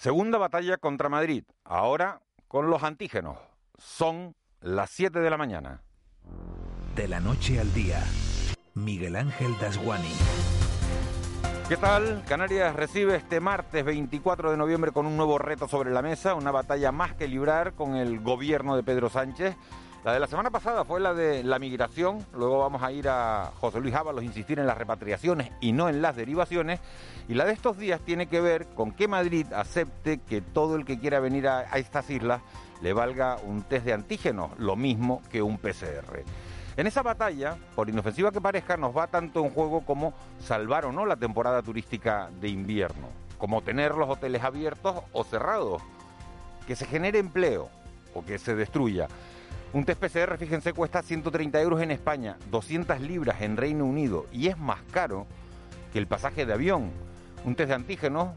Segunda batalla contra Madrid, ahora con los antígenos. Son las 7 de la mañana. De la noche al día, Miguel Ángel Dasguani. ¿Qué tal? Canarias recibe este martes 24 de noviembre con un nuevo reto sobre la mesa, una batalla más que librar con el gobierno de Pedro Sánchez. La de la semana pasada fue la de la migración, luego vamos a ir a José Luis Ábalos insistir en las repatriaciones y no en las derivaciones, y la de estos días tiene que ver con que Madrid acepte que todo el que quiera venir a, a estas islas le valga un test de antígenos, lo mismo que un PCR. En esa batalla, por inofensiva que parezca, nos va tanto en juego como salvar o no la temporada turística de invierno, como tener los hoteles abiertos o cerrados, que se genere empleo o que se destruya. Un test PCR, fíjense, cuesta 130 euros en España, 200 libras en Reino Unido y es más caro que el pasaje de avión. Un test de antígenos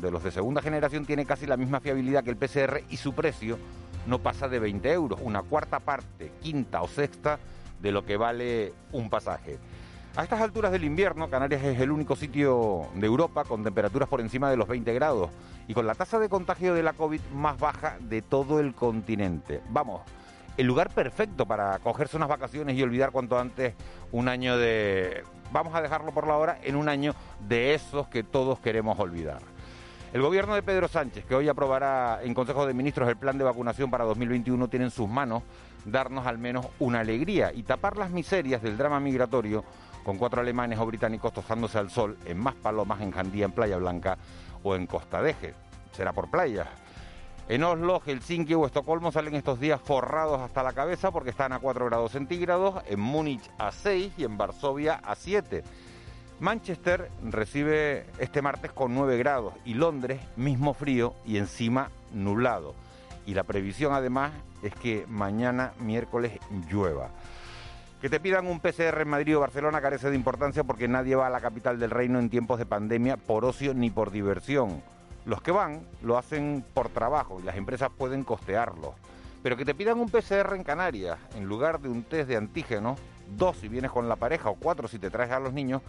de los de segunda generación tiene casi la misma fiabilidad que el PCR y su precio no pasa de 20 euros, una cuarta parte, quinta o sexta de lo que vale un pasaje. A estas alturas del invierno, Canarias es el único sitio de Europa con temperaturas por encima de los 20 grados y con la tasa de contagio de la COVID más baja de todo el continente. Vamos, el lugar perfecto para cogerse unas vacaciones y olvidar cuanto antes un año de... Vamos a dejarlo por la hora en un año de esos que todos queremos olvidar. El gobierno de Pedro Sánchez, que hoy aprobará en Consejo de Ministros el plan de vacunación para 2021, tiene en sus manos darnos al menos una alegría y tapar las miserias del drama migratorio con cuatro alemanes o británicos tostándose al sol en Más Palomas, en Jandía, en Playa Blanca o en Costa Deje. Será por playas. En Oslo, Helsinki o Estocolmo salen estos días forrados hasta la cabeza porque están a 4 grados centígrados, en Múnich a 6 y en Varsovia a 7. Manchester recibe este martes con 9 grados y Londres mismo frío y encima nublado. Y la previsión además es que mañana miércoles llueva. Que te pidan un PCR en Madrid o Barcelona carece de importancia porque nadie va a la capital del reino en tiempos de pandemia por ocio ni por diversión. Los que van lo hacen por trabajo y las empresas pueden costearlo. Pero que te pidan un PCR en Canarias en lugar de un test de antígeno, dos si vienes con la pareja o cuatro si te traes a los niños,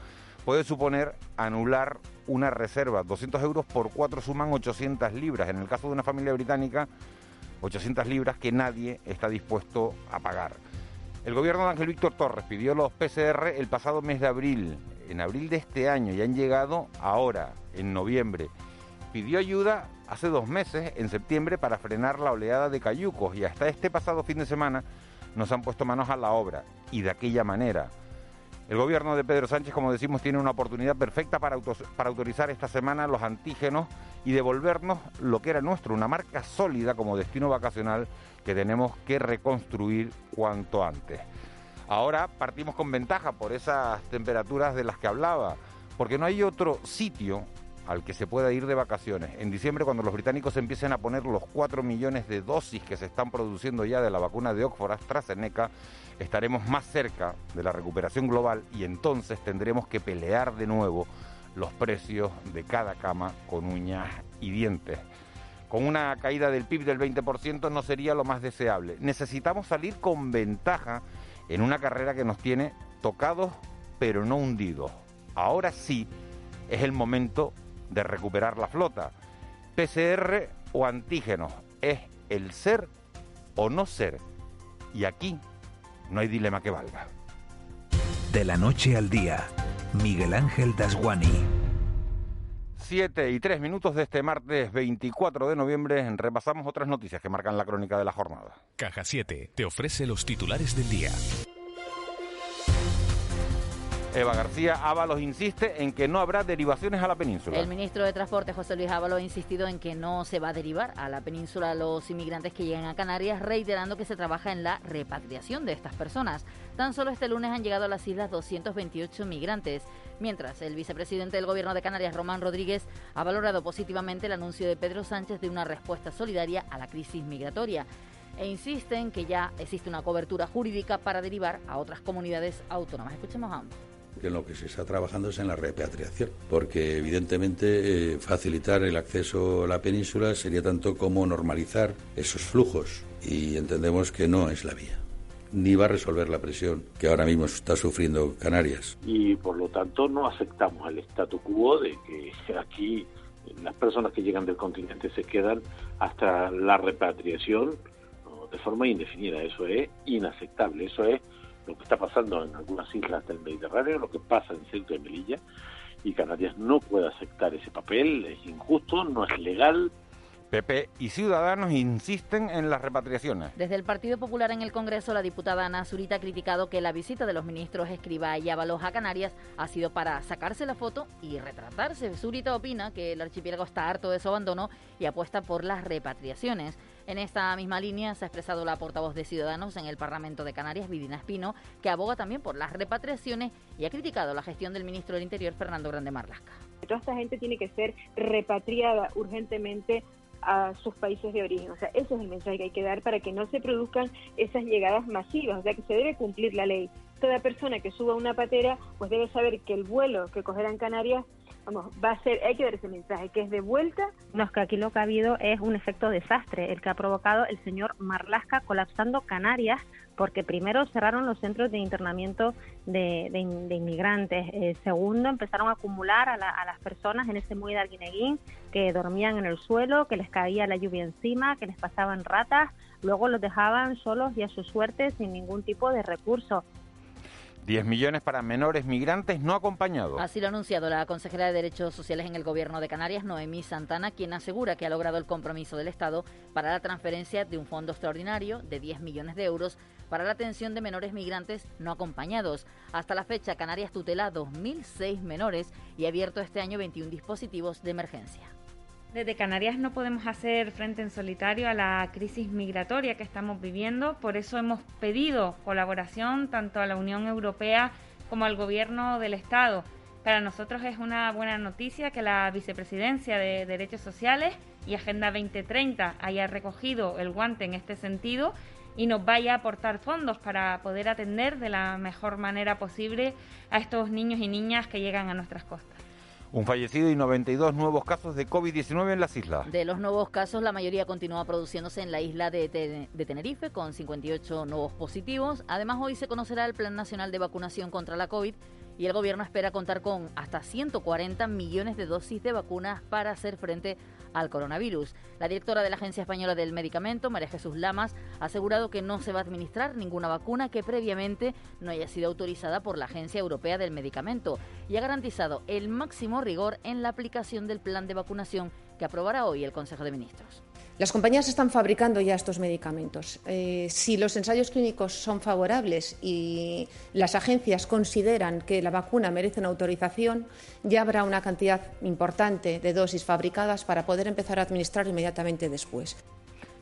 puede suponer anular una reserva. 200 euros por cuatro suman 800 libras. En el caso de una familia británica, 800 libras que nadie está dispuesto a pagar. El gobierno de Ángel Víctor Torres pidió los PCR el pasado mes de abril, en abril de este año, y han llegado ahora, en noviembre pidió ayuda hace dos meses, en septiembre, para frenar la oleada de cayucos y hasta este pasado fin de semana nos han puesto manos a la obra y de aquella manera. El gobierno de Pedro Sánchez, como decimos, tiene una oportunidad perfecta para, para autorizar esta semana los antígenos y devolvernos lo que era nuestro, una marca sólida como destino vacacional que tenemos que reconstruir cuanto antes. Ahora partimos con ventaja por esas temperaturas de las que hablaba, porque no hay otro sitio al que se pueda ir de vacaciones. En diciembre, cuando los británicos empiecen a poner los 4 millones de dosis que se están produciendo ya de la vacuna de Oxford AstraZeneca, estaremos más cerca de la recuperación global y entonces tendremos que pelear de nuevo los precios de cada cama con uñas y dientes. Con una caída del PIB del 20% no sería lo más deseable. Necesitamos salir con ventaja en una carrera que nos tiene tocados pero no hundidos. Ahora sí es el momento de recuperar la flota. PCR o antígenos es el ser o no ser. Y aquí no hay dilema que valga. De la noche al día, Miguel Ángel Dasguani. Siete y tres minutos de este martes 24 de noviembre repasamos otras noticias que marcan la crónica de la jornada. Caja 7 te ofrece los titulares del día. Eva García Ábalos insiste en que no habrá derivaciones a la península. El ministro de Transporte, José Luis Ábalos, ha insistido en que no se va a derivar a la península los inmigrantes que lleguen a Canarias, reiterando que se trabaja en la repatriación de estas personas. Tan solo este lunes han llegado a las islas 228 migrantes, mientras el vicepresidente del Gobierno de Canarias, Román Rodríguez, ha valorado positivamente el anuncio de Pedro Sánchez de una respuesta solidaria a la crisis migratoria e insiste en que ya existe una cobertura jurídica para derivar a otras comunidades autónomas. Escuchemos a ambos que en lo que se está trabajando es en la repatriación, porque evidentemente eh, facilitar el acceso a la península sería tanto como normalizar esos flujos y entendemos que no es la vía ni va a resolver la presión que ahora mismo está sufriendo Canarias. Y por lo tanto no aceptamos el statu quo de que aquí las personas que llegan del continente se quedan hasta la repatriación de forma indefinida. Eso es inaceptable. Eso es lo que está pasando en algunas islas del Mediterráneo, lo que pasa en Ceuta y Melilla. Y Canarias no puede aceptar ese papel, es injusto, no es legal, PP y Ciudadanos insisten en las repatriaciones. Desde el Partido Popular en el Congreso, la diputada Ana Zurita ha criticado que la visita de los ministros Escriba y Ábalos a Canarias ha sido para sacarse la foto y retratarse. Zurita opina que el archipiélago está harto de su abandono y apuesta por las repatriaciones. En esta misma línea se ha expresado la portavoz de Ciudadanos en el Parlamento de Canarias, Vidina Espino, que aboga también por las repatriaciones y ha criticado la gestión del ministro del Interior, Fernando Grande Marlasca. Toda esta gente tiene que ser repatriada urgentemente a sus países de origen. O sea, ese es el mensaje que hay que dar para que no se produzcan esas llegadas masivas, o sea, que se debe cumplir la ley. Toda persona que suba una patera, pues debe saber que el vuelo que cogerá en Canarias vamos, va a ser, hay que dar ese mensaje, que es de vuelta. No, que aquí lo que ha habido es un efecto desastre, el que ha provocado el señor Marlasca colapsando Canarias, porque primero cerraron los centros de internamiento de, inmigrantes, eh, segundo empezaron a acumular a, las personas en ese muelle de Arguineguín que dormían en el suelo, que les caía la lluvia encima, que les pasaban ratas, luego los dejaban solos y a su suerte sin ningún tipo de recurso. 10 millones para menores migrantes no acompañados. Así lo ha anunciado la consejera de Derechos Sociales en el Gobierno de Canarias, Noemí Santana, quien asegura que ha logrado el compromiso del Estado para la transferencia de un fondo extraordinario de 10 millones de euros para la atención de menores migrantes no acompañados. Hasta la fecha, Canarias tutela 2.006 menores y ha abierto este año 21 dispositivos de emergencia. Desde Canarias no podemos hacer frente en solitario a la crisis migratoria que estamos viviendo, por eso hemos pedido colaboración tanto a la Unión Europea como al Gobierno del Estado. Para nosotros es una buena noticia que la Vicepresidencia de Derechos Sociales y Agenda 2030 haya recogido el guante en este sentido y nos vaya a aportar fondos para poder atender de la mejor manera posible a estos niños y niñas que llegan a nuestras costas. Un fallecido y 92 nuevos casos de COVID-19 en las islas. De los nuevos casos, la mayoría continúa produciéndose en la isla de, de, Tenerife, con 58 nuevos positivos. Además, hoy se conocerá el Plan Nacional de Vacunación contra la COVID y el gobierno espera contar con hasta 140 millones de dosis de vacunas para hacer frente al coronavirus. La directora de la Agencia Española del Medicamento, María Jesús Lamas, ha asegurado que no se va a administrar ninguna vacuna que previamente no haya sido autorizada por la Agencia Europea del Medicamento y ha garantizado el máximo rigor en la aplicación del plan de vacunación que aprobará hoy el Consejo de Ministros. Las compañías están fabricando ya estos medicamentos. Eh, si los ensayos clínicos son favorables y las agencias consideran que la vacuna merece una autorización, ya habrá una cantidad importante de dosis fabricadas para poder empezar a administrar inmediatamente después.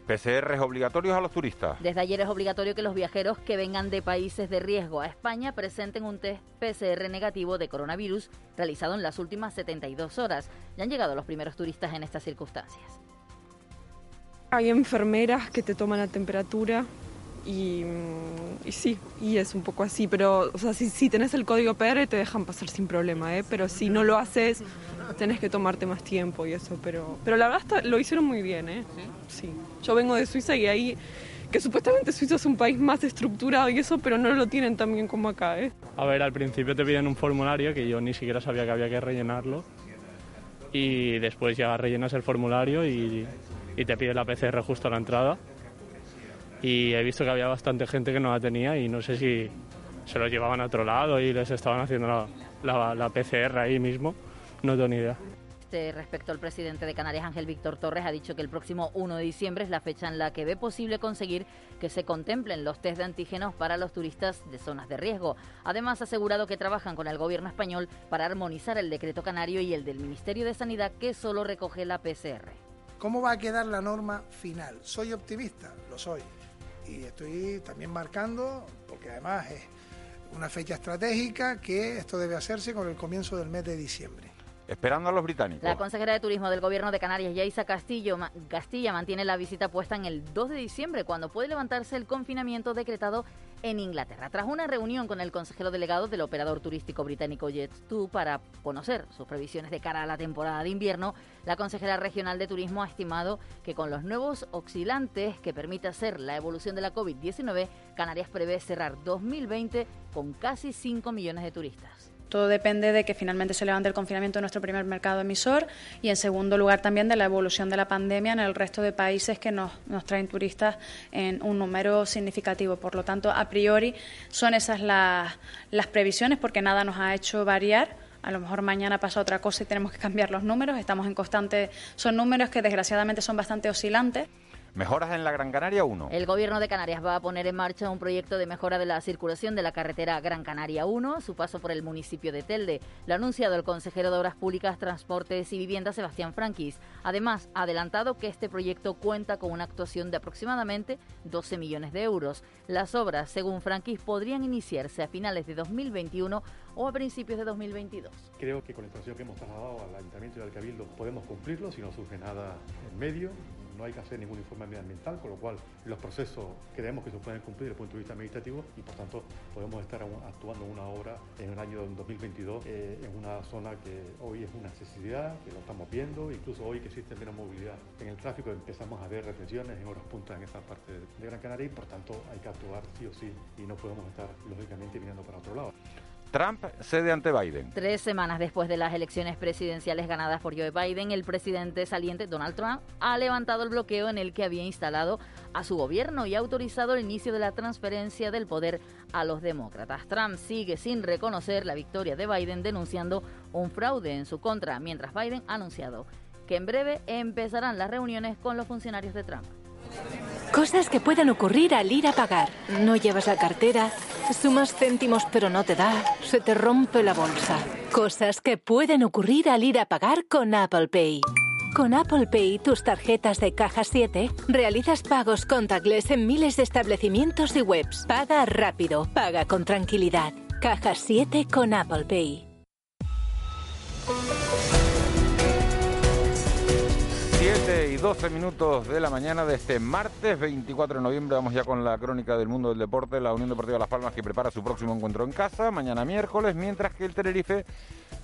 PCR obligatorios a los turistas. Desde ayer es obligatorio que los viajeros que vengan de países de riesgo a España presenten un test PCR negativo de coronavirus realizado en las últimas 72 horas. Ya han llegado los primeros turistas en estas circunstancias. Hay enfermeras que te toman la temperatura y, sí, y es un poco así, pero o sea, si, si tenés el código PR te dejan pasar sin problema, ¿eh? pero si no lo haces tenés que tomarte más tiempo y eso, pero, pero la verdad lo hicieron muy bien. ¿eh? ¿Sí? Yo vengo de Suiza y ahí que supuestamente Suiza es un país más estructurado y eso, pero no lo tienen tan bien como acá. ¿eh? A ver, al principio te piden un formulario que yo ni siquiera sabía que había que rellenarlo y después ya rellenas el formulario y y te pide la PCR justo a la entrada. Y he visto que había bastante gente que no la tenía y no sé si se lo llevaban a otro lado y les estaban haciendo la, la, PCR ahí mismo. No tengo ni idea. Este, respecto al presidente de Canarias, Ángel Víctor Torres, ha dicho que el próximo 1 de diciembre es la fecha en la que ve posible conseguir que se contemplen los test de antígenos para los turistas de zonas de riesgo. Además, ha asegurado que trabajan con el gobierno español para armonizar el decreto canario y el del Ministerio de Sanidad que solo recoge la PCR. ¿Cómo va a quedar la norma final? ¿Soy optimista? Lo soy. Y estoy también marcando, porque además es una fecha estratégica, que esto debe hacerse con el comienzo del mes de diciembre. Esperando a los británicos. La consejera de Turismo del Gobierno de Canarias, Yaisa Castillo, Castilla, mantiene la visita puesta en el 2 de diciembre, cuando puede levantarse el confinamiento decretado en Inglaterra. Tras una reunión con el consejero delegado del operador turístico británico Jet2 para conocer sus previsiones de cara a la temporada de invierno, la consejera regional de Turismo ha estimado que con los nuevos oscilantes que permite hacer la evolución de la COVID-19, Canarias prevé cerrar 2020 con casi 5 millones de turistas. Todo depende de que finalmente se levante el confinamiento en nuestro primer mercado emisor y, en segundo lugar, también de la evolución de la pandemia en el resto de países que nos, nos traen turistas en un número significativo. Por lo tanto, a priori son esas las, las previsiones porque nada nos ha hecho variar a lo mejor mañana pasa otra cosa y tenemos que cambiar los números. Estamos en constante, son números que desgraciadamente son bastante oscilantes. Mejoras en la Gran Canaria 1. El Gobierno de Canarias va a poner en marcha un proyecto de mejora de la circulación de la carretera Gran Canaria 1, su paso por el municipio de Telde. Lo ha anunciado el consejero de Obras Públicas, Transportes y Vivienda, Sebastián Franquis. Además, ha adelantado que este proyecto cuenta con una actuación de aproximadamente 12 millones de euros. Las obras, según Franquis, podrían iniciarse a finales de 2021 o a principios de 2022. Creo que con la información que hemos trasladado al Ayuntamiento y al Cabildo podemos cumplirlo si no surge nada en medio no hay que hacer ningún informe medioambiental, con lo cual los procesos creemos que se pueden cumplir desde el punto de vista administrativo y por tanto podemos estar actuando una obra en el año 2022 eh, en una zona que hoy es una necesidad, que lo estamos viendo, incluso hoy que existe menos movilidad en el tráfico empezamos a ver retenciones en horas puntas en esta parte de Gran Canaria y por tanto hay que actuar sí o sí y no podemos estar lógicamente mirando para otro lado. Trump cede ante Biden. Tres semanas después de las elecciones presidenciales ganadas por Joe Biden, el presidente saliente Donald Trump ha levantado el bloqueo en el que había instalado a su gobierno y ha autorizado el inicio de la transferencia del poder a los demócratas. Trump sigue sin reconocer la victoria de Biden, denunciando un fraude en su contra, mientras Biden ha anunciado que en breve empezarán las reuniones con los funcionarios de Trump. Cosas que pueden ocurrir al ir a pagar. No llevas la cartera, sumas céntimos pero no te da, se te rompe la bolsa. Cosas que pueden ocurrir al ir a pagar con Apple Pay. Con Apple Pay, tus tarjetas de caja 7, realizas pagos contactless en miles de establecimientos y webs. Paga rápido, paga con tranquilidad. Caja 7 con Apple Pay. 7 y 12 minutos de la mañana de este martes 24 de noviembre. Vamos ya con la crónica del mundo del deporte. La Unión Deportiva Las Palmas que prepara su próximo encuentro en casa mañana miércoles, mientras que el Tenerife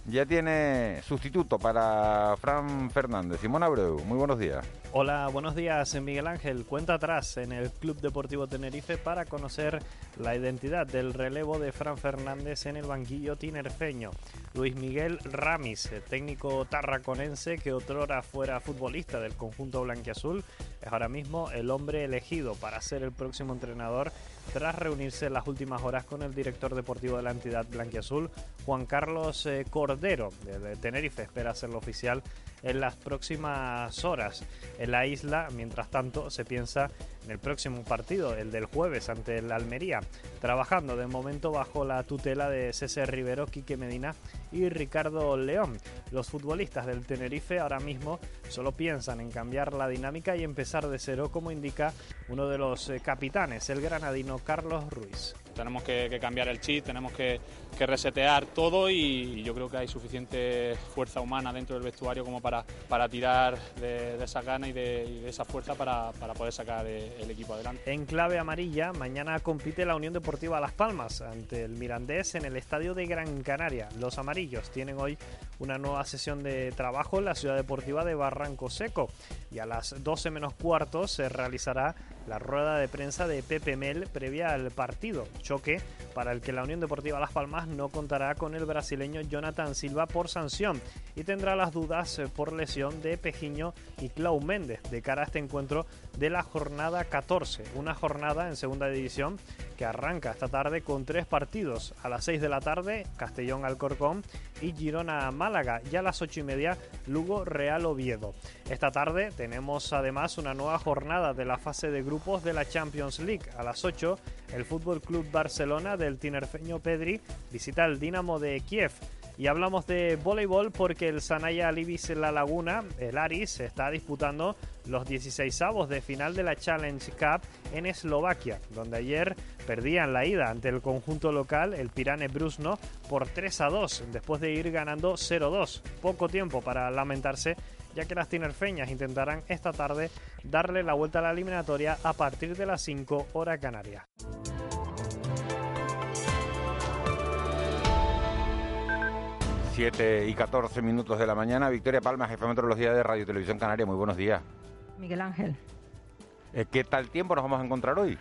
ya tiene sustituto para Fran Fernández. Simón Abreu, muy buenos días. Hola, buenos días, Miguel Ángel. Cuenta atrás en el Club Deportivo Tenerife para conocer la identidad del relevo de Fran Fernández en el banquillo tinerfeño. Luis Miguel Ramis, técnico tarraconense que otrora fuera futbolista del conjunto blanquiazul, es ahora mismo el hombre elegido para ser el próximo entrenador tras reunirse en las últimas horas con el director deportivo de la entidad blanquiazul, Juan Carlos eh, Cordero, de Tenerife. Espera hacerlo oficial en las próximas horas en la isla. Mientras tanto, se piensa en el próximo partido, el del jueves ante el Almería, trabajando de momento bajo la tutela de César Rivero, Quique Medina y Ricardo León. Los futbolistas del Tenerife ahora mismo solo piensan en cambiar la dinámica y empezar de cero, como indica uno de los eh, capitanes, el granadino Carlos Ruiz. Tenemos que, cambiar el chip, tenemos que, resetear todo y, yo creo que hay suficiente fuerza humana dentro del vestuario como para, para tirar de, esa gana y de, esa fuerza para, poder sacar eh, el equipo adelante. En clave amarilla, mañana compite la Unión Deportiva Las Palmas ante el Mirandés en el estadio de Gran Canaria. Los amarillos tienen hoy una nueva sesión de trabajo en la ciudad deportiva de Barranco Seco y a las 12 menos cuartos se realizará la rueda de prensa de Pepe Mel previa al partido, choque para el que la Unión Deportiva Las Palmas no contará con el brasileño Jonathan Silva por sanción y tendrá las dudas eh, por lesión de Pejiño y Clau Méndez de cara a este encuentro de la jornada 14, una jornada en segunda división que arranca esta tarde con tres partidos. A las 6 de la tarde, Castellón Alcorcón y Girona Málaga. Y a las 8 y media, Lugo Real Oviedo. Esta tarde tenemos además una nueva jornada de la fase de grupos de la Champions League. A las 8, el Fútbol Club Barcelona del tinerfeño Pedri visita el Dinamo de Kiev. Y hablamos de voleibol porque el Sanaya Libis La Laguna, el Aris, está disputando los 16 avos de final de la Challenge Cup en Eslovaquia, donde ayer perdían la ida ante el conjunto local, el Pirane Brusno, por 3 a 2, después de ir ganando 0-2. Poco tiempo para lamentarse, ya que las tinerfeñas intentarán esta tarde darle la vuelta a la eliminatoria a partir de las 5 hora canaria. 7 y 14 minutos de la mañana. Victoria Palma, jefe de los días de Radio Televisión Canaria. Muy buenos días. Miguel Ángel. Eh, ¿Qué tal tiempo nos vamos a encontrar hoy?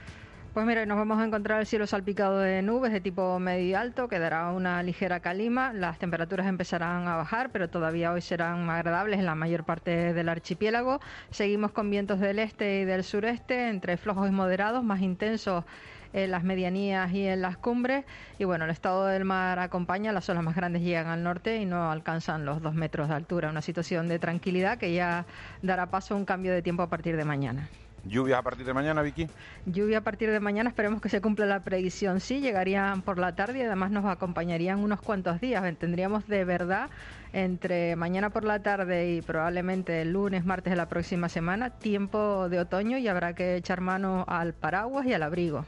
Pues mira, nos vamos a encontrar el cielo salpicado de nubes de tipo medio y alto, quedará una ligera calima, las temperaturas empezarán a bajar, pero todavía hoy serán agradables en la mayor parte del archipiélago. Seguimos con vientos del este y del sureste, entre flojos y moderados, más intensos en las medianías y en las cumbres. Y bueno, el estado del mar acompaña, las olas más grandes llegan al norte y no alcanzan los dos metros de altura. Una situación de tranquilidad que ya dará paso a un cambio de tiempo a partir de mañana. ¿Lluvias a partir de mañana, Vicky? Lluvia a partir de mañana, esperemos que se cumpla la predicción. Sí, llegarían por la tarde y además nos acompañarían unos cuantos días. Tendríamos de verdad entre mañana por la tarde y probablemente el lunes, martes de la próxima semana, tiempo de otoño y habrá que echar mano al paraguas y al abrigo.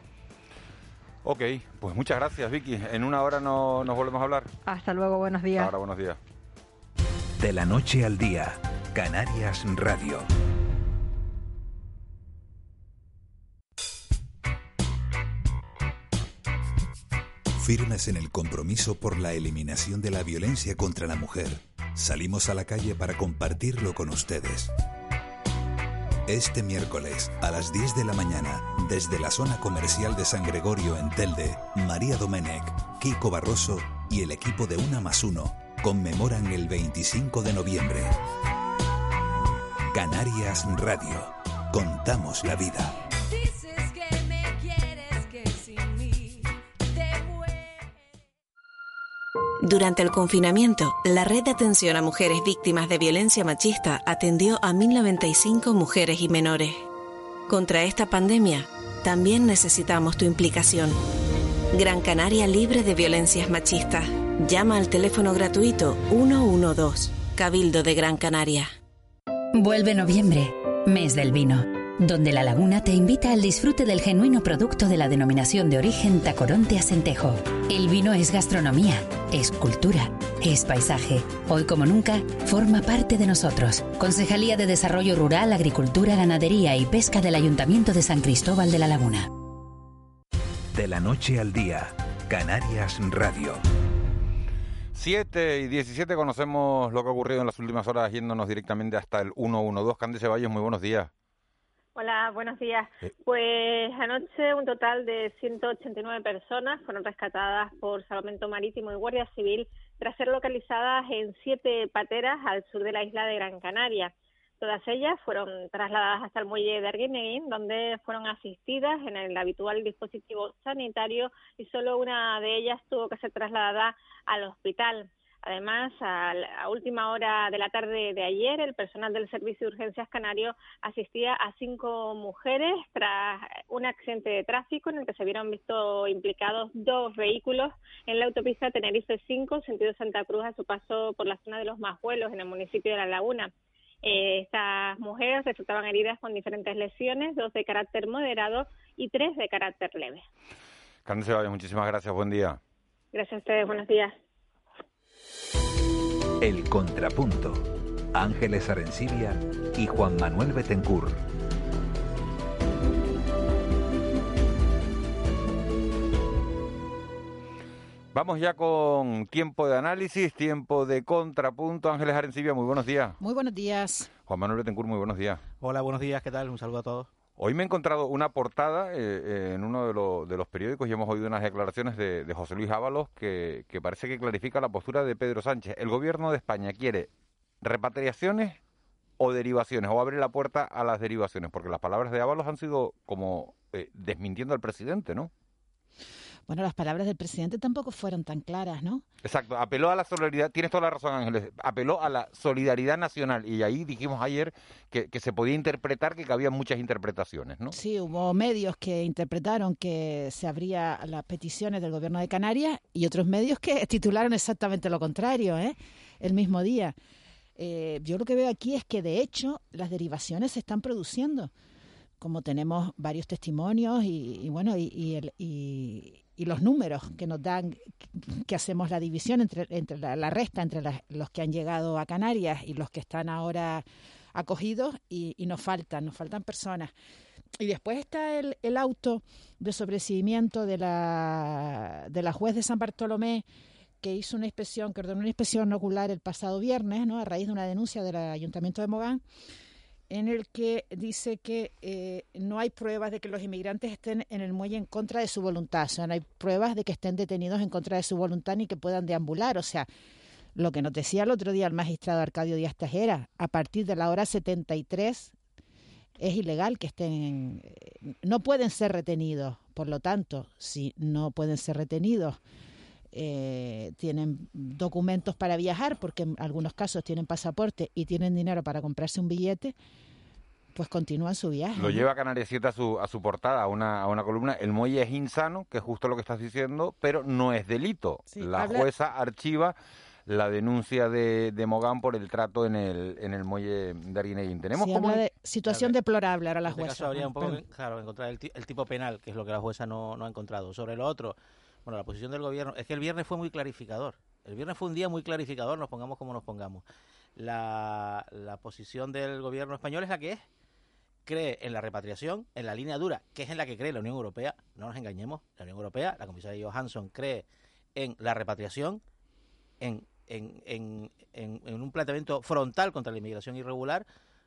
Ok, pues muchas gracias, Vicky. En una hora no, nos volvemos a hablar. Hasta luego, buenos días. Ahora, buenos días. De la noche al día, Canarias Radio. Firmes en el compromiso por la eliminación de la violencia contra la mujer, salimos a la calle para compartirlo con ustedes. Este miércoles, a las 10 de la mañana, desde la zona comercial de San Gregorio en Telde, María Domenech, Kiko Barroso y el equipo de Una más Uno conmemoran el 25 de noviembre. Canarias Radio. Contamos la vida. Durante el confinamiento, la Red de Atención a Mujeres Víctimas de Violencia Machista atendió a 1.095 mujeres y menores. Contra esta pandemia, también necesitamos tu implicación. Gran Canaria libre de violencias machistas. Llama al teléfono gratuito 112, Cabildo de Gran Canaria. Vuelve noviembre, mes del vino, donde La Laguna te invita al disfrute del genuino producto de la denominación de origen Tacoronte Acentejo. El vino es gastronomía, es cultura, es paisaje. Hoy como nunca, forma parte de nosotros. Concejalía de Desarrollo Rural, Agricultura, Ganadería y Pesca del Ayuntamiento de San Cristóbal de la Laguna. De la noche al día, Canarias Radio. 7 y 17 conocemos lo que ha ocurrido en las últimas horas yéndonos directamente hasta el 112. Candice Valles, muy buenos días. Hola, buenos días. Pues anoche un total de 189 personas fueron rescatadas por Salvamento Marítimo y Guardia Civil tras ser localizadas en siete pateras al sur de la isla de Gran Canaria. Todas ellas fueron trasladadas hasta el muelle de Arguineguín, donde fueron asistidas en el habitual dispositivo sanitario y solo una de ellas tuvo que ser trasladada al hospital. Además, a la última hora de la tarde de ayer, el personal del Servicio de Urgencias Canario asistía a cinco mujeres tras un accidente de tráfico en el que se vieron visto implicados dos vehículos en la autopista Tenerife 5, sentido Santa Cruz, a su paso por la zona de los Majuelos, en el municipio de La Laguna. Eh, estas mujeres resultaban heridas con diferentes lesiones, dos de carácter moderado y tres de carácter leve. Candice Valles, muchísimas gracias. Buen día. Gracias a ustedes, buenos días. El Contrapunto. Ángeles Arencibia y Juan Manuel Betencur. Vamos ya con tiempo de análisis, tiempo de contrapunto. Ángeles Arencibia, muy buenos días. Muy buenos días. Juan Manuel Betancourt, muy buenos días. Hola, buenos días, ¿qué tal? Un saludo a todos. Hoy me he encontrado una portada eh, eh, en uno de, lo- de los periódicos y hemos oído unas declaraciones de, de José Luis Ábalos que, que parece que clarifica la postura de Pedro Sánchez. El gobierno de España quiere repatriaciones o derivaciones, o abre la puerta a las derivaciones, porque las palabras de Ábalos han sido como eh, desmintiendo al presidente, ¿no? Bueno, las palabras del presidente tampoco fueron tan claras, ¿no? Exacto, apeló a la solidaridad, tienes toda la razón Ángeles, apeló a la solidaridad nacional y ahí dijimos ayer que, que se podía interpretar que cabían muchas interpretaciones, ¿no? Sí, hubo medios que interpretaron que se abría las peticiones del gobierno de Canarias y otros medios que titularon exactamente lo contrario, ¿eh? El mismo día. Eh, yo lo que veo aquí es que, de hecho, las derivaciones se están produciendo. Como tenemos varios testimonios y, y bueno, y, y el- y- y los números que nos dan que hacemos la división entre, entre la, la resta entre las- los que han llegado a Canarias y los que están ahora acogidos y, y nos faltan, nos faltan personas. Y después está el, el auto de sobreseimiento de la, de la juez de San Bartolomé que hizo una inspección, que ordenó una inspección ocular el pasado viernes, ¿no? a raíz de una denuncia del Ayuntamiento de Mogán, en el que dice que eh, no hay pruebas de que los inmigrantes estén en el muelle en contra de su voluntad, o sea, no hay pruebas de que estén detenidos en contra de su voluntad ni que puedan deambular, o sea, lo que nos decía el otro día el magistrado Arcadio Díaz Tajera, a partir de la hora 73 es ilegal que estén, eh, no pueden ser retenidos, por lo tanto, si no pueden ser retenidos, eh, tienen documentos para viajar, porque en algunos casos tienen pasaporte y tienen dinero para comprarse un billete, pues continúan su viaje. Lo lleva Canarias 7 a su, a su portada, a una, a una columna. El muelle es insano, que es justo lo que estás diciendo, pero no es delito. Sí, la habla- jueza archiva la denuncia de, de Mogán por el trato en el, en el muelle de Arguineguín. Tenemos Sí, como... habla de situación deplorable ahora la En este jueza. caso habría un poco Perdón. que, claro, encontrar el, el tipo penal, que es lo que la jueza no, no ha encontrado. Sobre lo otro, bueno, la posición del gobierno, es que el viernes fue muy clarificador. El viernes fue un día muy clarificador, nos pongamos como nos pongamos. La, la posición del gobierno español es la que es. Cree en la repatriación, en la línea dura, que es en la que cree la Unión Europea. No nos engañemos, la Unión Europea, la comisaria Johansson cree en la repatriación, en, en, en, en, un planteamiento frontal contra la inmigración irregular,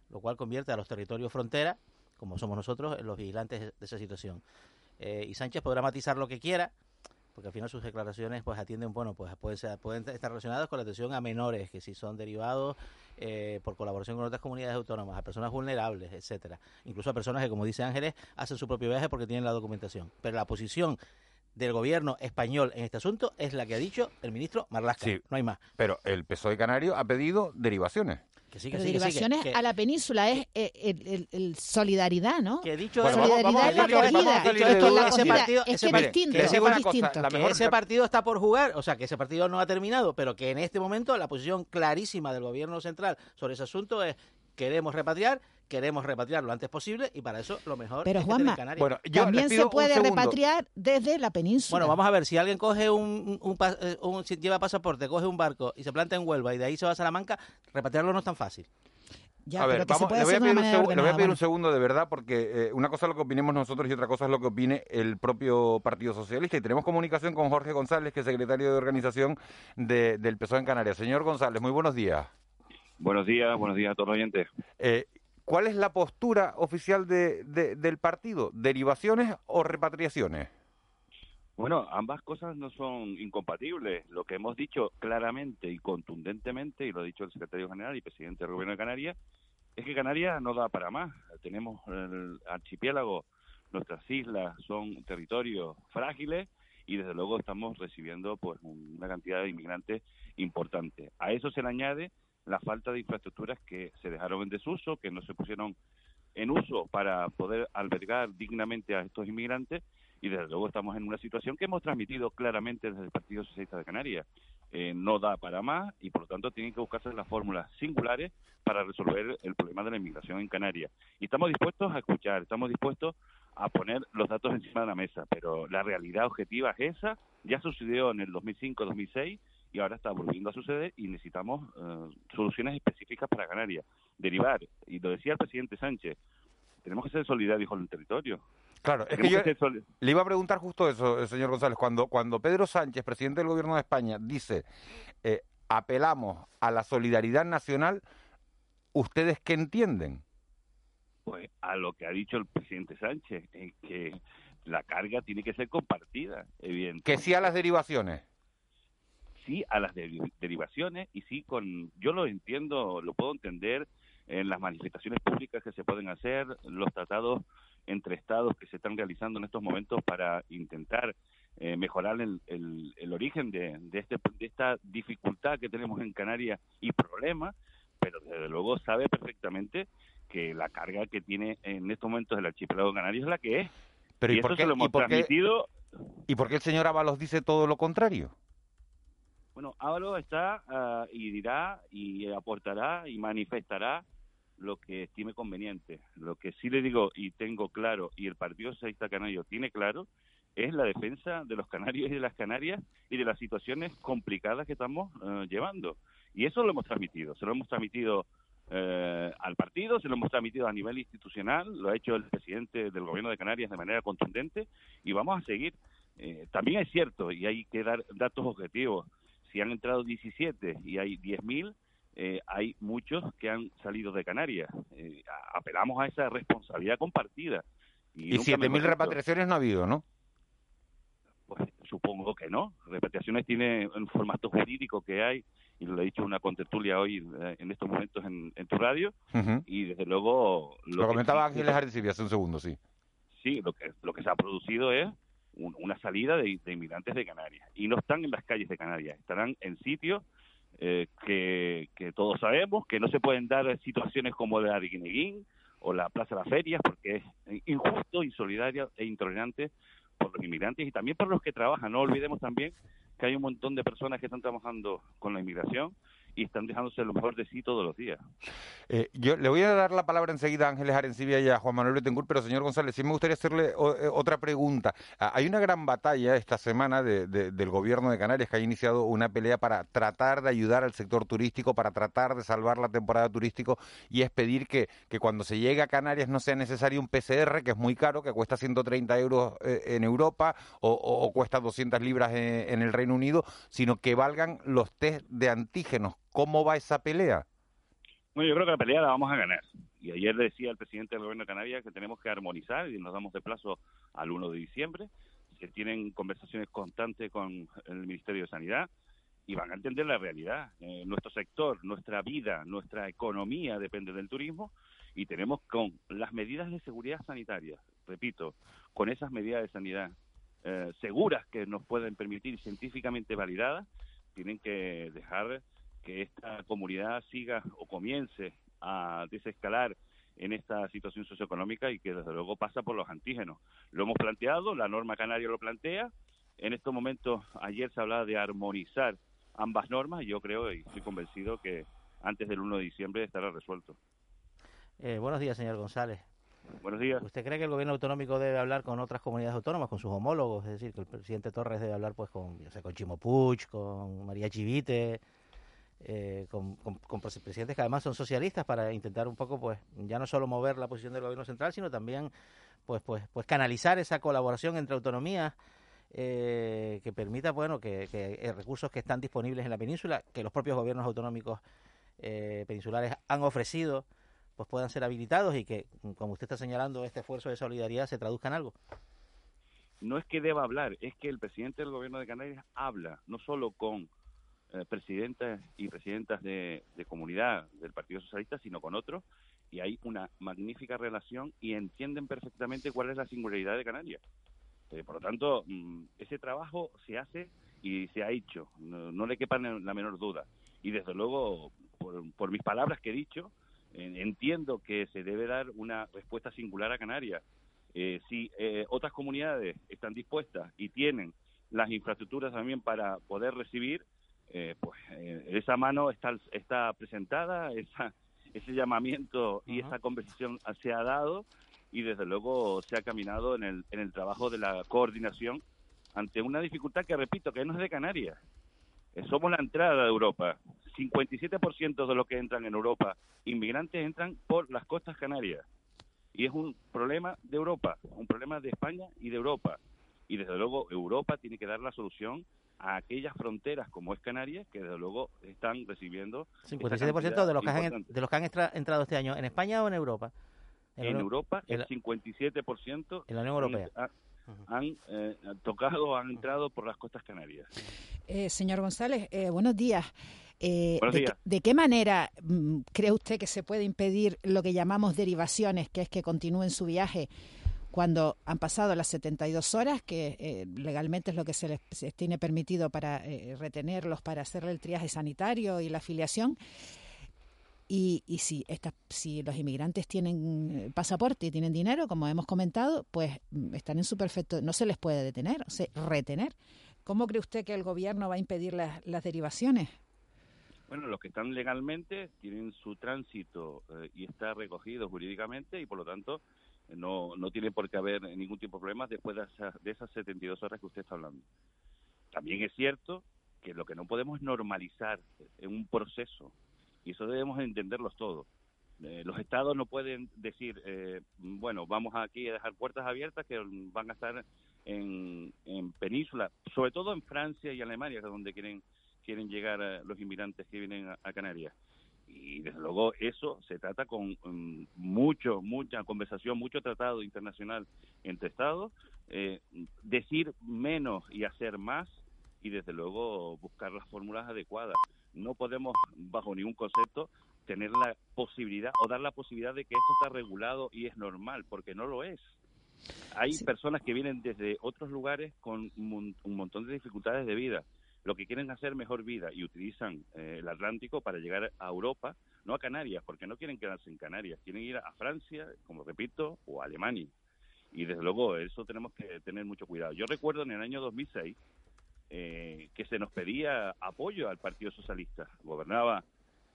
lo cual convierte a los territorios frontera, como somos nosotros, en los vigilantes de esa situación. Eh, y Sánchez podrá matizar lo que quiera, porque al final sus declaraciones pues atienden, bueno, pues pueden, ser- pueden estar relacionadas con la atención a menores, que si son derivados eh, por colaboración con otras comunidades autónomas, a personas vulnerables, etcétera. Incluso a personas que, como dice Ángeles, hacen su propio viaje porque tienen la documentación. Pero la posición del gobierno español en este asunto es la que ha dicho el ministro Marlaska. Sí, no hay más. Pero el PSOE canario ha pedido derivaciones. Que sí, Pero derivaciones a la península es eh, el, el- el solidaridad, ¿no? Que dicho Bueno, solidaridad vamos la vamos a acogida. salir Es que la partido, es ese que es distinto, que es cosa, distinto. la que mejor- ese partido está por jugar, o sea, que ese partido no ha terminado, pero que en este momento la posición clarísima del gobierno central sobre ese asunto es queremos repatriar, queremos repatriar lo antes posible y para eso lo mejor Pero es que Juanma, Canarias. Bueno, yo También se puede repatriar desde la península. Bueno, vamos a ver, si alguien coge un, eh, un- si lleva pasaporte, coge un barco y se planta en Huelva y de ahí se va a Salamanca, repatriarlo no es tan fácil. Ya, a ver, pero que se vamos, puede le voy a pedir, un, manera segu- le voy a pedir un segundo de verdad, porque eh, una cosa es lo que opinemos nosotros y otra cosa es lo que opine el propio Partido Socialista. Y tenemos comunicación con Jorge González, que es secretario de organización de- del PSOE en Canarias. Señor González, muy buenos días. Buenos días, buenos días a todos los oyentes. Eh, ¿Cuál es la postura oficial de- de- del partido? ¿Derivaciones o repatriaciones? Bueno, ambas cosas no son incompatibles. Lo que hemos dicho claramente y contundentemente, y lo ha dicho el secretario general y presidente del Gobierno de Canarias, es que Canarias no da para más. Tenemos el archipiélago, nuestras islas son territorios frágiles y desde luego estamos recibiendo pues una cantidad de inmigrantes importante. A eso se le añade la falta de infraestructuras que se dejaron en desuso, que no se pusieron en uso para poder albergar dignamente a estos inmigrantes y desde luego estamos en una situación que hemos transmitido claramente desde el Partido Socialista de Canarias. Eh, no da para más y por lo tanto tienen que buscarse las fórmulas singulares para resolver el problema de la inmigración en Canarias. Y estamos dispuestos a escuchar, estamos dispuestos a poner los datos encima de la mesa, pero la realidad objetiva es esa, ya sucedió en el 2005-2006 y ahora está volviendo a suceder y necesitamos eh, soluciones específicas para Canarias. Derivar, y lo decía el presidente Sánchez, tenemos que ser solidarios con el territorio. Claro, es que yo que le iba a preguntar justo eso, eh, señor González. Cuando, cuando Pedro Sánchez, presidente del Gobierno de España, dice eh, apelamos a la solidaridad nacional, ¿ustedes qué entienden? pues a lo que ha dicho el presidente Sánchez, en que la carga tiene que ser compartida, evidentemente. Que sí a las derivaciones. Sí a las deri- derivaciones y sí con yo lo entiendo lo puedo entender en las manifestaciones públicas que se pueden hacer los tratados entre estados que se están realizando en estos momentos para intentar eh, mejorar el, el- el origen de, de, este, de esta dificultad que tenemos en Canarias y problema pero desde luego sabe perfectamente que la carga que tiene en estos momentos el archipiélago canario es la que es. Pero y ¿y eso por qué, se lo y hemos por qué- transmitido y por qué el señor Ábalos dice todo lo contrario? Bueno, Ábalos está ah, y dirá y aportará y manifestará lo que estime conveniente. Lo que sí le digo y tengo claro, y el Partido Socialista Canario tiene claro, es la defensa de los canarios y de las canarias y de las situaciones complicadas que estamos eh, llevando. Y eso lo hemos transmitido, se lo hemos transmitido eh, al partido, se lo hemos transmitido a nivel institucional, lo ha hecho el presidente del gobierno de Canarias de manera contundente y vamos a seguir. Eh, también es cierto, y hay que dar datos objetivos, si han entrado 17 y hay 10.000, eh, hay muchos que han salido de Canarias. Eh, apelamos a esa responsabilidad compartida. Y nunca 7.000 mejor dicho, repatriaciones no ha habido, ¿no? Pues supongo que no. Repatriaciones tiene un formato jurídico que hay, y lo he dicho en una contertulia hoy eh, en estos momentos en, en tu radio, y desde luego... Lo, que comentaba Ángeles Arencibia hace un segundo, sí. Sí, lo que, lo que se ha producido es un- una salida de, inmigrantes de Canarias. Y no están en las calles de Canarias, estarán en sitios eh, que, que todos sabemos que no se pueden dar situaciones como la de Arguineguín o la Plaza de las Ferias, porque es injusto, insolidario e intolerante por los inmigrantes y también por los que trabajan. No olvidemos también que hay un montón de personas que están trabajando con la inmigración y están dejándose lo mejor de sí todos los días. Eh, yo le voy a dar la palabra enseguida a Ángeles Arencibia y a Juan Manuel Betancourt, pero señor González, sí me gustaría hacerle o- eh, otra pregunta. Ah, Hay una gran batalla esta semana de- de- del gobierno de Canarias que ha iniciado una pelea para tratar de ayudar al sector turístico, para tratar de salvar la temporada turístico y es pedir que, que cuando se llegue a Canarias no sea necesario un PCR, que es muy caro, que cuesta 130 euros eh, en Europa o, o- o cuesta 200 libras en, en el Reino Unido, sino que valgan los test de antígenos. ¿Cómo va esa pelea? Bueno, yo creo que la pelea la vamos a ganar. Y ayer decía el presidente del gobierno de Canarias que tenemos que armonizar y nos damos de plazo al 1 de diciembre. Se tienen conversaciones constantes con el Ministerio de Sanidad y van a entender la realidad. Eh, nuestro sector, nuestra vida, nuestra economía depende del turismo y tenemos con las medidas de seguridad sanitaria, repito, con esas medidas de sanidad eh, seguras que nos pueden permitir científicamente validadas, tienen que dejar que esta comunidad siga o comience a desescalar en esta situación socioeconómica y que desde luego pasa por los antígenos. Lo hemos planteado, la norma canaria lo plantea. En estos momentos, ayer se hablaba de armonizar ambas normas y yo creo y estoy convencido que antes del 1 de diciembre estará resuelto. Eh, buenos días, señor González. Buenos días. ¿Usted cree que el gobierno autonómico debe hablar con otras comunidades autónomas, con sus homólogos? Es decir, que el presidente Torres debe hablar pues con, con Chimo Puig, con María Chivite, eh, con, con- con pres- presidentes que además son socialistas para intentar un poco, pues, ya no solo mover la posición del gobierno central, sino también, pues, pues, pues canalizar esa colaboración entre autonomías eh, que permita, bueno, que, que, eh, recursos que están disponibles en la península, que los propios gobiernos autonómicos eh, peninsulares han ofrecido, pues puedan ser habilitados y que, como usted está señalando, este esfuerzo de solidaridad se traduzca en algo. no es que deba hablar, es que el presidente del gobierno de Canarias habla no solo con eh, presidentas y presidentas de, comunidad del Partido Socialista, sino con otros, y hay una magnífica relación y entienden perfectamente cuál es la singularidad de Canarias. Eh, por lo tanto, mm, ese trabajo se hace y se ha hecho, no, le quepa la menor duda. Y desde luego, por, por mis palabras que he dicho, entiendo que se debe dar una respuesta singular a Canarias. Eh, si eh, otras comunidades están dispuestas y tienen las infraestructuras también para poder recibir, eh, pues eh, esa mano está, está presentada, esa, ese llamamiento y esa conversación se ha dado y desde luego se ha caminado en el, en el trabajo de la coordinación ante una dificultad que repito que no es de Canarias. Eh, Somos la entrada de Europa. 57% de los que entran en Europa, inmigrantes, entran por las costas canarias. Y es un problema de Europa, un problema de España y de Europa. Y desde luego Europa tiene que dar la solución a aquellas fronteras como es Canarias, que desde luego están recibiendo... esta 57% de los que han, de los que han extra- entrado este año en España o en Europa. En Europa, en el la- 57% en la Unión Europea. han, han, eh, tocado, han entrado por las costas canarias. Eh, señor González, eh, buenos días. Eh, Buenos ¿de, días. qué- de qué manera mm, cree usted que se puede impedir lo que llamamos derivaciones, que es que continúen su viaje cuando han pasado las 72 horas, que eh, legalmente es lo que se les tiene permitido para eh, retenerlos, para hacerle el triaje sanitario y la afiliación? Y, y si, estas si los inmigrantes tienen eh, pasaporte y tienen dinero, como hemos comentado, pues mm, están en su perfecto, no se les puede detener, o sea, retener. ¿Cómo cree usted que el gobierno va a impedir las, las derivaciones? Bueno, los que están legalmente tienen su tránsito eh, y está recogido jurídicamente y por lo tanto no, no tiene por qué haber ningún tipo de problemas después de, esas- de esas 72 horas que usted está hablando. También es cierto que lo que no podemos es normalizar en un proceso y eso debemos entenderlos todos. Eh, los estados no pueden decir, eh, bueno, vamos aquí a dejar puertas abiertas que van a estar en, en península, sobre todo en Francia y Alemania, que es donde quieren quieren llegar a los inmigrantes que vienen a Canarias. Y desde luego eso se trata con mm, mucho, mucha conversación, mucho tratado internacional entre Estados, eh, decir menos y hacer más y desde luego buscar las fórmulas adecuadas. No podemos, bajo ningún concepto, tener la posibilidad o dar la posibilidad de que esto está regulado y es normal, porque no lo es. Hay personas que vienen desde otros lugares con un mon- un montón de dificultades de vida. Lo que quieren hacer mejor vida y utilizan eh, el Atlántico para llegar a Europa, no a Canarias, porque no quieren quedarse en Canarias, quieren ir a Francia, como repito, o a Alemania. Y desde luego eso tenemos que tener mucho cuidado. Yo recuerdo en el año 2006 eh, que se nos pedía apoyo al Partido Socialista. Gobernaba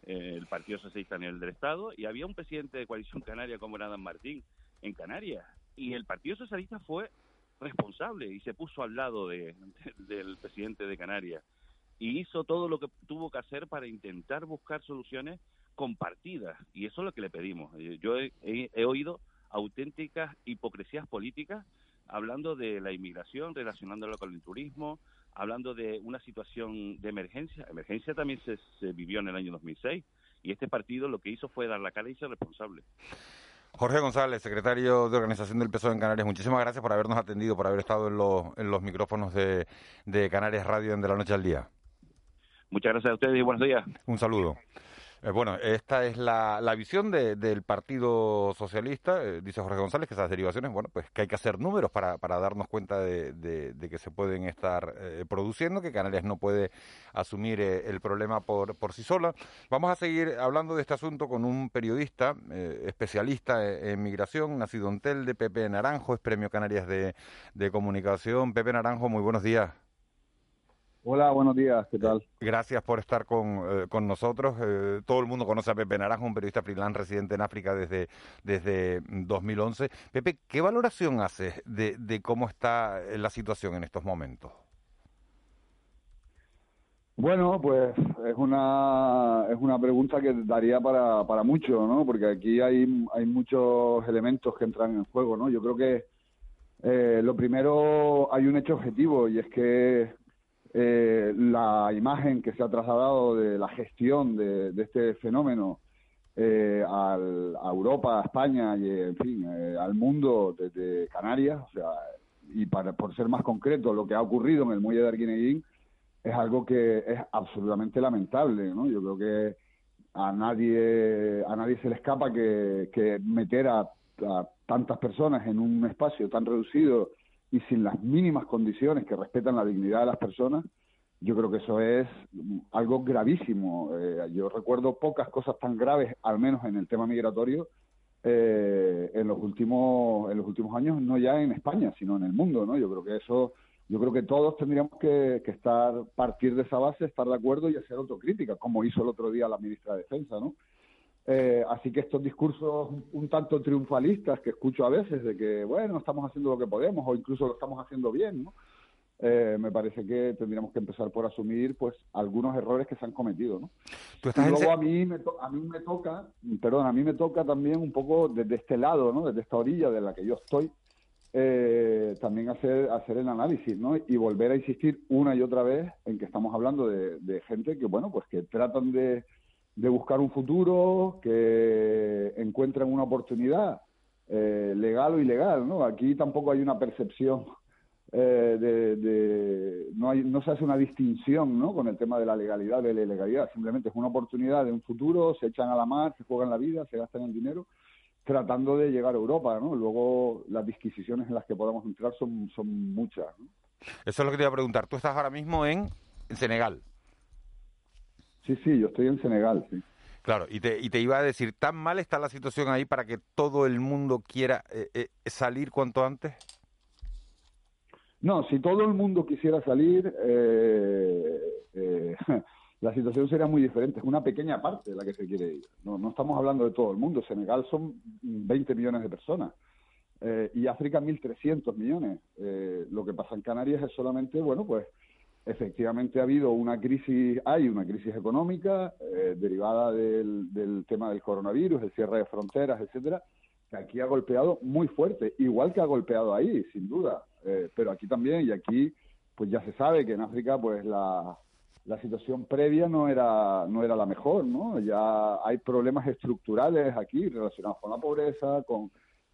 eh, el Partido Socialista a nivel del Estado y había un presidente de coalición canaria como era Dan Martín en Canarias. Y el Partido Socialista fue responsable y se puso al lado de- del presidente de Canarias y hizo todo lo que tuvo que hacer para intentar buscar soluciones compartidas. Y eso es lo que le pedimos. Eh, Yo he, oído auténticas hipocresías políticas hablando de la inmigración, relacionándola con el turismo, hablando de una situación de emergencia. Emergencia también se, se vivió en el año 2006 y este partido lo que hizo fue dar la cara y ser responsable. Jorge González, secretario de Organización del PSOE en Canarias, muchísimas gracias por habernos atendido, por haber estado en los, en los micrófonos de, de Canarias Radio en De la Noche al Día. Muchas gracias a ustedes y buenos días. Un saludo. Eh, bueno, esta es la, visión de- del Partido Socialista, eh, dice Jorge González, que esas derivaciones, bueno, pues que hay que hacer números para, darnos cuenta de, de- de que se pueden estar eh, produciendo, que Canarias no puede asumir el problema por, por sí sola. Vamos a seguir hablando de este asunto con un periodista especialista en, migración, nacido en Telde, Pepe Naranjo, es Premio Canarias de, de Comunicación. Pepe Naranjo, muy buenos días. Hola, buenos días, ¿qué tal? Gracias por estar con, eh, con nosotros. Eh, todo el mundo conoce a Pepe Naranjo, un periodista freelance residente en África desde, desde 2011. Pepe, ¿qué valoración haces de, de cómo está eh, la situación en estos momentos? Bueno, pues es una, es una pregunta que daría para, para mucho, ¿no? Porque aquí hay, hay muchos elementos que entran en juego, ¿no? Yo creo que eh, lo primero hay un hecho objetivo y es que eh, la imagen que se ha trasladado de la gestión de, este fenómeno eh, al- a Europa, a España y, en fin, eh, al mundo desde Canarias, y para, por ser más concreto, lo que ha ocurrido en el muelle de Arguineguín es algo que es absolutamente lamentable, ¿no? Yo creo que a nadie a nadie se le escapa que, que meter a tantas personas en un espacio tan reducido y sin las mínimas condiciones que respetan la dignidad de las personas, yo creo que eso es algo gravísimo. Eh, yo recuerdo pocas cosas tan graves, al menos en el tema migratorio, eh, en los últimos en los últimos años, no ya en España, sino en el mundo, ¿no? Yo creo que eso, yo creo que todos tendríamos que, que estar partir de esa base, estar de acuerdo y hacer autocrítica, como hizo el otro día la ministra de Defensa, ¿no? Eh, así que estos discursos un, tanto triunfalistas que escucho a veces de que, bueno, estamos haciendo lo que podemos o incluso lo estamos haciendo bien, ¿no? Eh, me parece que tendríamos que empezar por asumir pues algunos errores que se han cometido, ¿no? Y luego a mí me to- a mí me toca, perdón, a mí me toca también un poco desde este lado, ¿no? Desde esta orilla de la que yo estoy, eh, también hacer hacer el análisis, ¿no? Y volver a insistir una y otra vez en que estamos hablando de, de gente que, bueno, pues que tratan de, de buscar un futuro, que encuentran una oportunidad eh, legal o ilegal, ¿no? Aquí tampoco hay una percepción eh, de, no hay no se hace una distinción ¿no? con el tema de la legalidad de la ilegalidad simplemente es una oportunidad de un futuro se echan a la mar se juegan la vida se gastan el dinero tratando de llegar a Europa ¿no? luego las disquisiciones en las que podamos entrar son son muchas ¿no? Eso es lo que te iba a preguntar. Tú estás ahora mismo en Senegal. Sí sí yo estoy en Senegal sí Claro, y te, y te iba a decir, ¿tan mal está la situación ahí para que todo el mundo quiera eh, eh, salir cuanto antes? No, si todo el mundo quisiera salir, eh, eh, la situación sería muy diferente. Es una pequeña parte de la que se quiere ir. No, no estamos hablando de todo el mundo. Senegal son 20 millones de personas eh, y África 1.300 millones. Eh, lo que pasa en Canarias es solamente, bueno, pues efectivamente ha habido una crisis, hay una crisis económica eh, derivada del, del tema del coronavirus, el cierre de fronteras, etcétera, que aquí ha golpeado muy fuerte, igual que ha golpeado ahí, sin duda, eh, pero aquí también, y aquí pues ya se sabe que en África pues la, la situación previa no era, no era la mejor, ¿no? Ya hay problemas estructurales aquí relacionados con la pobreza, con,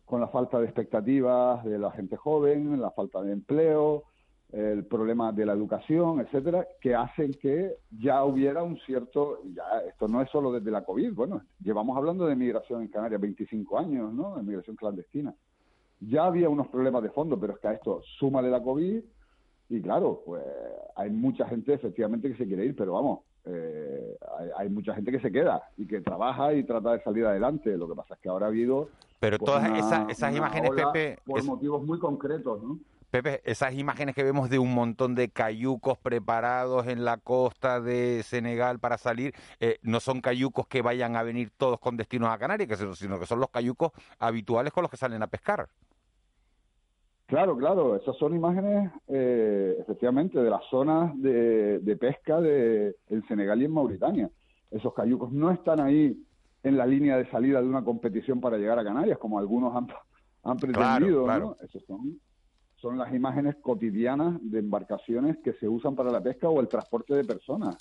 con la falta de expectativas de la gente joven, la falta de empleo, el problema de la educación, etcétera, que hacen que ya hubiera un cierto, ya esto no es solo desde la COVID, bueno, llevamos hablando de migración en Canarias 25 años, ¿no? De migración clandestina. Ya había unos problemas de fondo, pero es que a esto súmale la COVID y claro, pues hay mucha gente efectivamente que se quiere ir, pero vamos, eh, hay, hay mucha gente que se queda y que trabaja y trata de salir adelante. Lo que pasa es que ahora ha habido Pero pues, todas una- esas, esas una imágenes, Pepe, por es- motivos muy concretos, ¿no? Pepe, esas imágenes que vemos de un montón de cayucos preparados en la costa de Senegal para salir, eh, no son cayucos que vayan a venir todos con destinos a Canarias, sino que son los cayucos habituales con los que salen a pescar. Claro, claro, esas son imágenes eh, efectivamente de las zonas de, de pesca de, en Senegal y en Mauritania. Esos cayucos no están ahí en la línea de salida de una competición para llegar a Canarias, como algunos han, han pretendido, claro. ¿no? Esos son, son las imágenes cotidianas de embarcaciones que se usan para la pesca o el transporte de personas.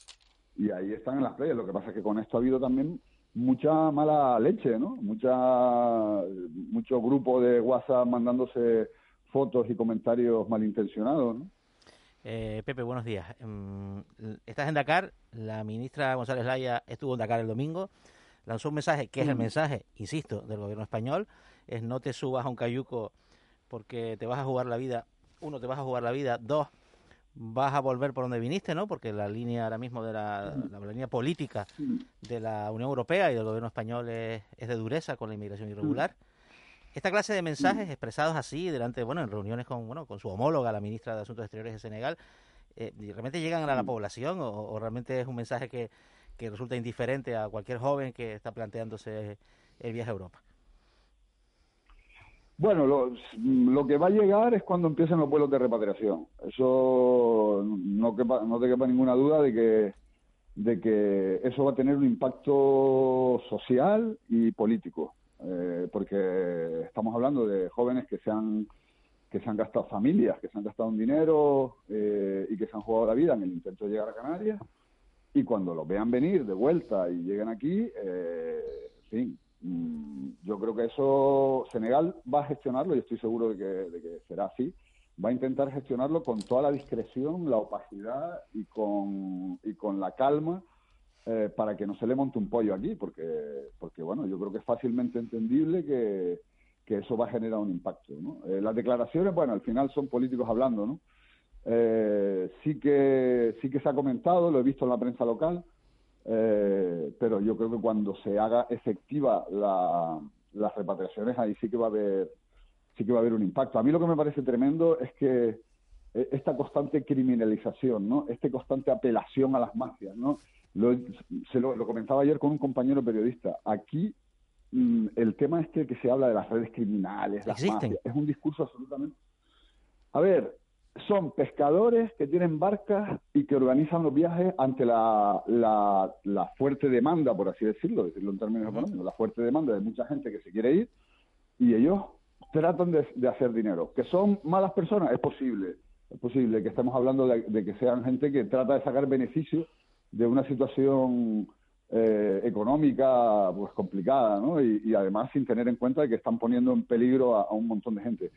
Y ahí están en las playas. Lo que pasa es que con esto ha habido también mucha mala leche, ¿no? Mucha, mucho grupo de WhatsApp mandándose fotos y comentarios malintencionados, ¿no? Eh, Pepe, buenos días. Mm, Estás en Dakar, la ministra González Laya estuvo en Dakar el domingo, lanzó un mensaje, que es el mensaje, insisto, del gobierno español, es no te subas a un cayuco porque te vas a jugar la vida, uno, te vas a jugar la vida, dos, vas a volver por donde viniste, ¿no? Porque la línea ahora mismo de la, línea política de la Unión Europea y del gobierno español es, de dureza con la inmigración irregular. Esta clase de mensajes expresados así, delante, bueno, en reuniones con, bueno, con su homóloga, la ministra de Asuntos Exteriores de Senegal, eh, ¿y ¿realmente llegan a la población o, o realmente es un mensaje que, que resulta indiferente a cualquier joven que está planteándose el viaje a Europa? Bueno, lo, que va a llegar es cuando empiecen los vuelos de repatriación. Eso no, quepa, no te quepa ninguna duda de que, de que eso va a tener un impacto social y político. Eh, porque estamos hablando de jóvenes que se han que se han gastado familias, que se han gastado un dinero eh, y que se han jugado la vida en el intento de llegar a Canarias y cuando los vean venir de vuelta y lleguen aquí, eh, en fin, yo creo que eso Senegal va a gestionarlo y estoy seguro de que, será así. Va a intentar gestionarlo con toda la discreción, la opacidad y con, y con la calma eh, para que no se le monte un pollo aquí, porque, porque bueno, yo creo que es fácilmente entendible que, que eso va a generar un impacto. Eh, las declaraciones, bueno, al final son políticos hablando, ¿no? Eh, sí que sí que se ha comentado, lo he visto en la prensa local, eh, pero yo creo que cuando se haga efectiva la, las repatriaciones ahí sí que va a haber sí que va a haber un impacto. A mí lo que me parece tremendo es que eh, esta constante criminalización, ¿no? Este constante apelación a las mafias, ¿no? Lo, se lo, lo comentaba ayer con un compañero periodista. Aquí mm, el tema este que se habla de las redes criminales, las mafias, es un discurso absolutamente. A ver, son pescadores que tienen barcas y que organizan los viajes ante la, la, la fuerte demanda, por así decirlo, decirlo en términos económicos, la fuerte demanda de mucha gente que se quiere ir y ellos tratan de, de hacer dinero. ¿Que son malas personas? Es posible. Es posible que estemos hablando de, de que sean gente que trata de sacar beneficio de una situación eh, económica pues complicada, ¿no? Y, y además sin tener en cuenta que están poniendo en peligro a, a un montón de gente.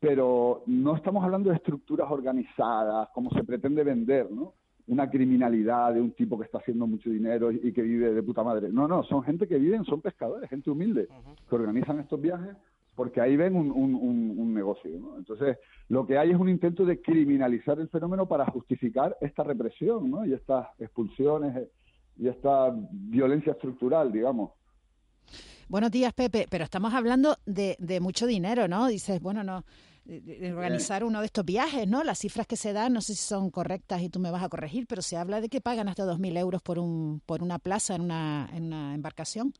Pero no estamos hablando de estructuras organizadas, como se pretende vender, ¿no? Una criminalidad de un tipo que está haciendo mucho dinero y, y que vive de puta madre. No, no, son gente que viven, son pescadores, gente humilde, que organizan estos viajes porque ahí ven un, un, un, un negocio. ¿no? Entonces, lo que hay es un intento de criminalizar el fenómeno para justificar esta represión ¿no? y estas expulsiones eh, y esta violencia estructural, digamos. Buenos días, Pepe, pero estamos hablando de, de mucho dinero, ¿no? Dices, bueno, no, organizar uno de estos viajes, ¿no? Las cifras que se dan, no sé si son correctas y tú me vas a corregir, pero se habla de que pagan hasta 2.000 euros por, un, por una plaza en una, en una embarcación.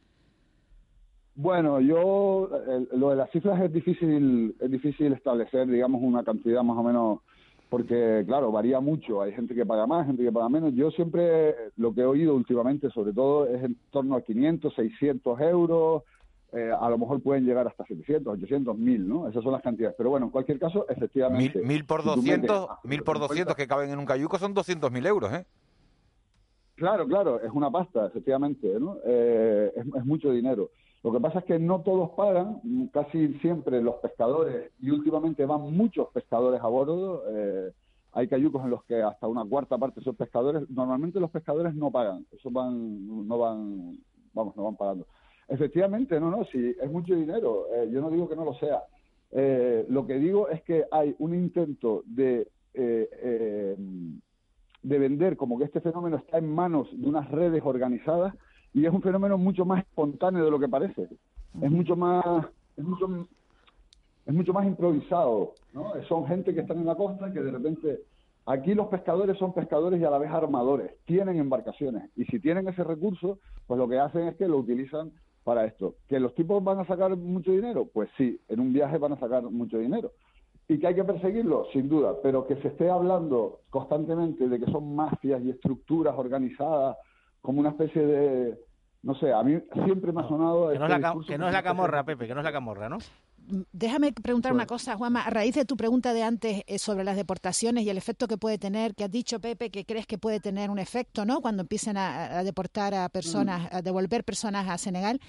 Bueno, yo lo de las cifras es difícil es difícil establecer, digamos, una cantidad más o menos, porque claro, varía mucho. Hay gente que paga más, gente que paga menos. Yo siempre lo que he oído últimamente, sobre todo, es en torno a 500, 600 euros. Eh, a lo mejor pueden llegar hasta 700, 800, 1000, ¿no? Esas son las cantidades. Pero bueno, en cualquier caso, efectivamente. mil por si tú metes 200, a mil por 200 que caben en un cayuco son 200.000 euros, ¿eh? Claro, claro, es una pasta, efectivamente, ¿no? Eh, es, es mucho dinero. Lo que pasa es que no todos pagan, casi siempre los pescadores, y últimamente van muchos pescadores a bordo, eh, hay cayucos en los que hasta una cuarta parte son pescadores, normalmente los pescadores no pagan, esos van, no van, vamos, no van pagando. Efectivamente, no, no, sí, es mucho dinero, eh, yo no digo que no lo sea. Eh, lo que digo es que hay un intento de, eh, eh, de vender como que este fenómeno está en manos de unas redes organizadas y es un fenómeno mucho más espontáneo de lo que parece. Es mucho más, es mucho, es mucho más improvisado, ¿no? Son gente que están en la costa que de repente aquí los pescadores son pescadores y a la vez armadores, tienen embarcaciones y si tienen ese recurso, pues lo que hacen es que lo utilizan para esto. ¿Que los tipos van a sacar mucho dinero? Pues sí, en un viaje van a sacar mucho dinero. ¿Y que hay que perseguirlo? Sin duda, pero que se esté hablando constantemente de que son mafias y estructuras organizadas como una especie de... No sé, a mí siempre me ha sonado... Que no, es este la, discurso que no es la camorra, Pepe, que no es la camorra, ¿no? Déjame preguntar una Pues- cosa, Juanma. A raíz de tu pregunta de antes eh, sobre las deportaciones y el efecto que puede tener, que has dicho, Pepe, que crees que puede tener un efecto, ¿no? Cuando empiecen a, a deportar a personas, a devolver personas a Senegal.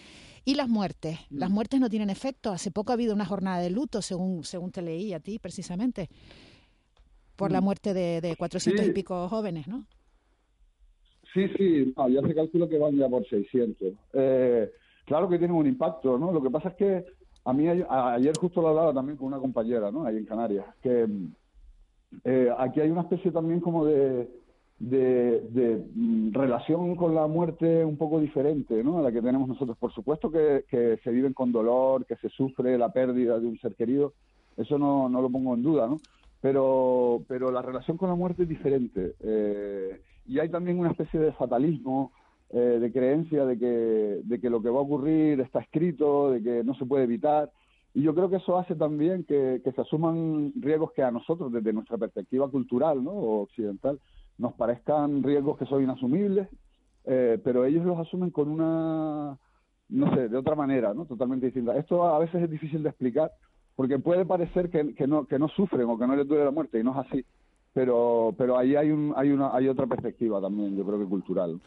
Y las muertes. Las muertes no tienen efecto. Hace poco ha habido una jornada de luto, según, según te leí a ti, precisamente, por la Mm. muerte de, de 400 y pico jóvenes, ¿no? Sí, sí, no, ya se calcula que van ya por 600. Eh, claro que tienen un impacto, ¿no? Lo que pasa es que a mí ayer justo lo hablaba también con una compañera, ¿no? Ahí en Canarias, que eh, aquí hay una especie también como de, mm, relación con la muerte un poco diferente, ¿no? A la que tenemos nosotros. Por supuesto que, que se viven con dolor, que se sufre la pérdida de un ser querido, eso no, no lo pongo en duda, ¿no? Pero, pero la relación con la muerte es diferente. Eh, y hay también una especie de fatalismo, eh, de creencia de que, de que lo que va a ocurrir está escrito, de que no se puede evitar. Y yo creo que eso hace también que, que se asuman riesgos que a nosotros, desde nuestra perspectiva cultural ¿no? o occidental, nos parezcan riesgos que son inasumibles, eh, pero ellos los asumen con una, no sé, de otra manera, ¿no? totalmente distinta. Esto a veces es difícil de explicar, porque puede parecer que, que, no, que no sufren o que no les duele la muerte, y no es así. Pero, pero ahí hay, un, hay, una, hay otra perspectiva también, yo creo que cultural.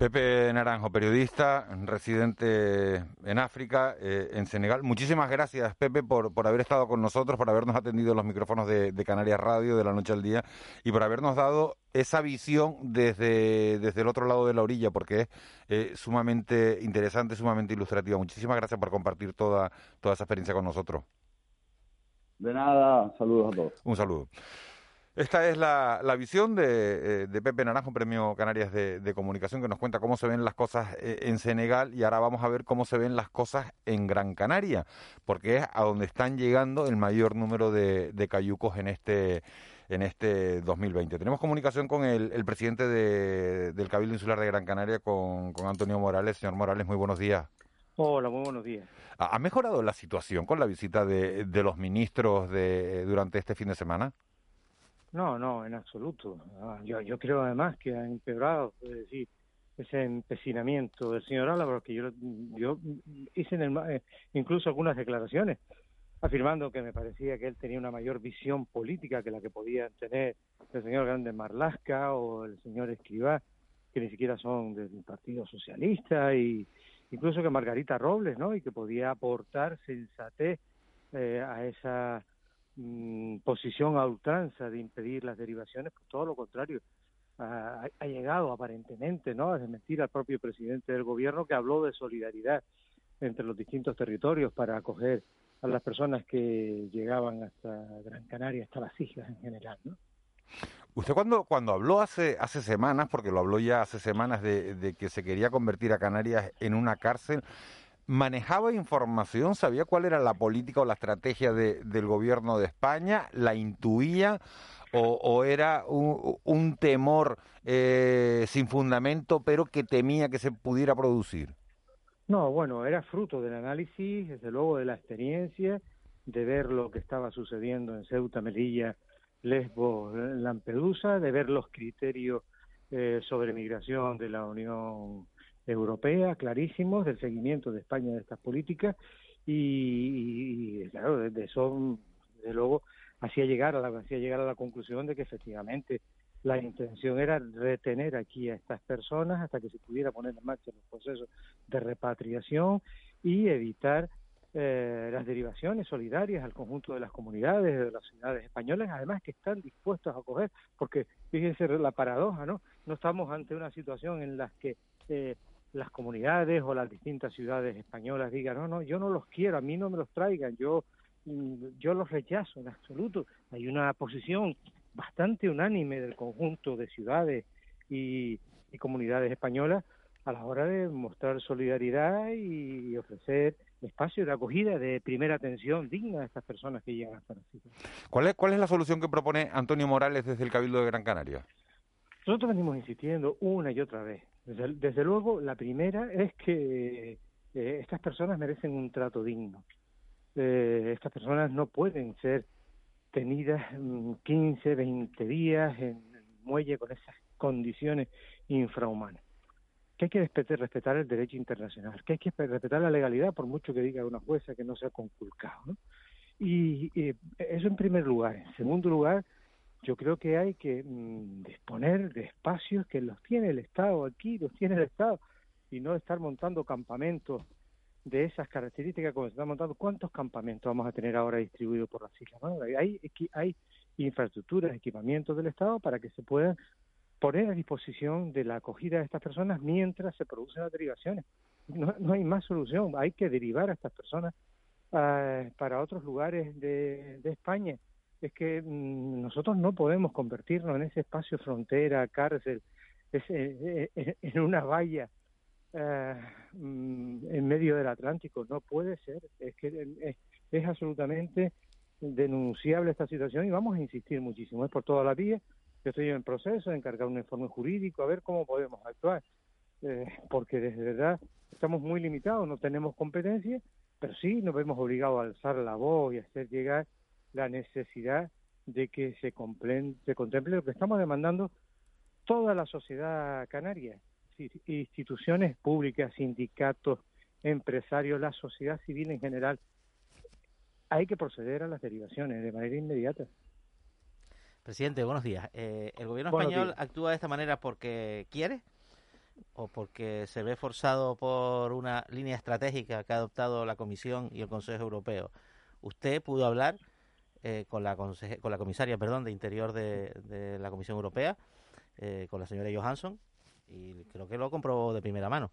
Pepe Naranjo, periodista, residente en África, eh, en Senegal. Muchísimas gracias, Pepe, por, por haber estado con nosotros, por habernos atendido en los micrófonos de, de Canarias Radio de la noche al día y por habernos dado esa visión desde, desde el otro lado de la orilla, porque es eh, sumamente interesante, sumamente ilustrativa. Muchísimas gracias por compartir toda, toda esa experiencia con nosotros. De nada, saludos a todos. Un saludo. Esta es la, la visión de, eh, de Pepe Naranjo, Premio Canarias de, de Comunicación, que nos cuenta cómo se ven las cosas eh, en Senegal y ahora vamos a ver cómo se ven las cosas en Gran Canaria, porque es a donde están llegando el mayor número de, de cayucos en este en este 2020. Tenemos comunicación con el, el presidente de- del Cabildo Insular de Gran Canaria, con, con Antonio Morales. Señor Morales, muy buenos días. Hola, muy buenos días. ¿Ha ha mejorado la situación con la visita de, de los ministros de, durante este fin de semana? No, no, en absoluto. Ah, Yo, yo creo además que ha empeorado, decir, ese empecinamiento del señor Álvaro, que yo, yo hice en el eh, incluso algunas declaraciones afirmando que me parecía que él tenía una mayor visión política que la que podían tener el señor Grande Marlasca o el señor Escribá, que ni siquiera son del Partido Socialista, y incluso que Margarita Robles, ¿no? Y que podía aportar sensatez eh, a esa mm, posición a ultranza de impedir las derivaciones, pues todo lo contrario. Ha, ha llegado aparentemente ¿no? a desmentir al propio presidente del gobierno que habló de solidaridad entre los distintos territorios para acoger a las personas que llegaban hasta Gran Canaria, hasta las islas en general. ¿no? Usted cuando, cuando habló hace, hace semanas, porque lo habló ya hace semanas, de, de que se quería convertir a Canarias en una cárcel, ¿manejaba información? ¿Sabía cuál era la política o la estrategia de- del gobierno de España? ¿La intuía? ¿O, era un, un temor eh, sin fundamento, pero que temía que se pudiera producir? No, bueno, era fruto del análisis, desde luego de la experiencia, de ver lo que estaba sucediendo en Ceuta, Melilla, Lesbos, Lampedusa, de ver los criterios eh, sobre migración de la Unión Europea, clarísimos, del seguimiento de España de estas políticas, y, y, claro, de, de eso, desde luego, hacía llegar a la hacía llegar a la conclusión de que efectivamente La intención era retener aquí a estas personas hasta que se pudiera poner en marcha los procesos de repatriación y evitar eh, las derivaciones solidarias al conjunto de las comunidades, de las ciudades españolas, además que están dispuestos a acoger, porque fíjense la paradoja, ¿no? No estamos ante una situación en la que eh, las comunidades o las distintas ciudades españolas digan, no, no, yo no los quiero, a mí no me los traigan, yo, mm, yo los rechazo en absoluto. Hay una posición bastante unánime del conjunto de ciudades y, y comunidades españolas a la hora de mostrar solidaridad y ofrecer espacio de acogida de primera atención digna a estas personas que llegan hasta la ciudad. ¿Cuál es, ¿Cuál es la solución que propone Antonio Morales desde el Cabildo de Gran Canaria? Nosotros venimos insistiendo una y otra vez. Desde, luego, la primera es que eh, estas personas merecen un trato digno. Eh, estas personas no pueden ser tenidas mm, 15, 20 días en el muelle con esas condiciones infrahumanas. Que hay que respetar, el derecho internacional, que hay que respetar la legalidad, por mucho que diga una jueza que no se ha conculcado. Y, y eso en primer lugar. En segundo lugar, yo creo que hay que mm, disponer de espacios que los tiene el Estado aquí, los tiene el Estado, y no estar montando campamentos de esas características como se están montando. ¿Cuántos campamentos vamos a tener ahora distribuidos por las islas? Hay, hay infraestructuras, equipamientos del Estado para que se puedan poner a disposición de la acogida de estas personas mientras se producen las derivaciones. No, no hay más solución, hay que derivar a estas personas ah, para otros lugares de España. Es que mm, nosotros no podemos convertirnos en ese espacio frontera, cárcel, ese, eh, en una valla eh, mm, en medio del Atlántico. No puede ser. Es que eh, es, absolutamente denunciable esta situación y vamos a insistir muchísimo. Es por toda la vía. Yo estoy en proceso de encargar un informe jurídico a ver cómo podemos actuar. Eh, porque desde verdad estamos muy limitados, no tenemos competencia, pero sí nos vemos obligados a alzar la voz y a hacer llegar la necesidad de que se, se contemple lo que estamos demandando toda la sociedad canaria, instituciones públicas, sindicatos, empresarios, la sociedad civil en general. Hay que proceder a las derivaciones de manera inmediata. Presidente, buenos días. Eh, ¿El gobierno Buenos español días. actúa de esta manera porque quiere o porque se ve forzado por una línea estratégica que ha adoptado la Comisión y el Consejo Europeo? Usted pudo hablar eh, con, la con la comisaria perdón, de Interior de, la Comisión Europea, eh, con la señora Johansson, y creo que lo comprobó de primera mano.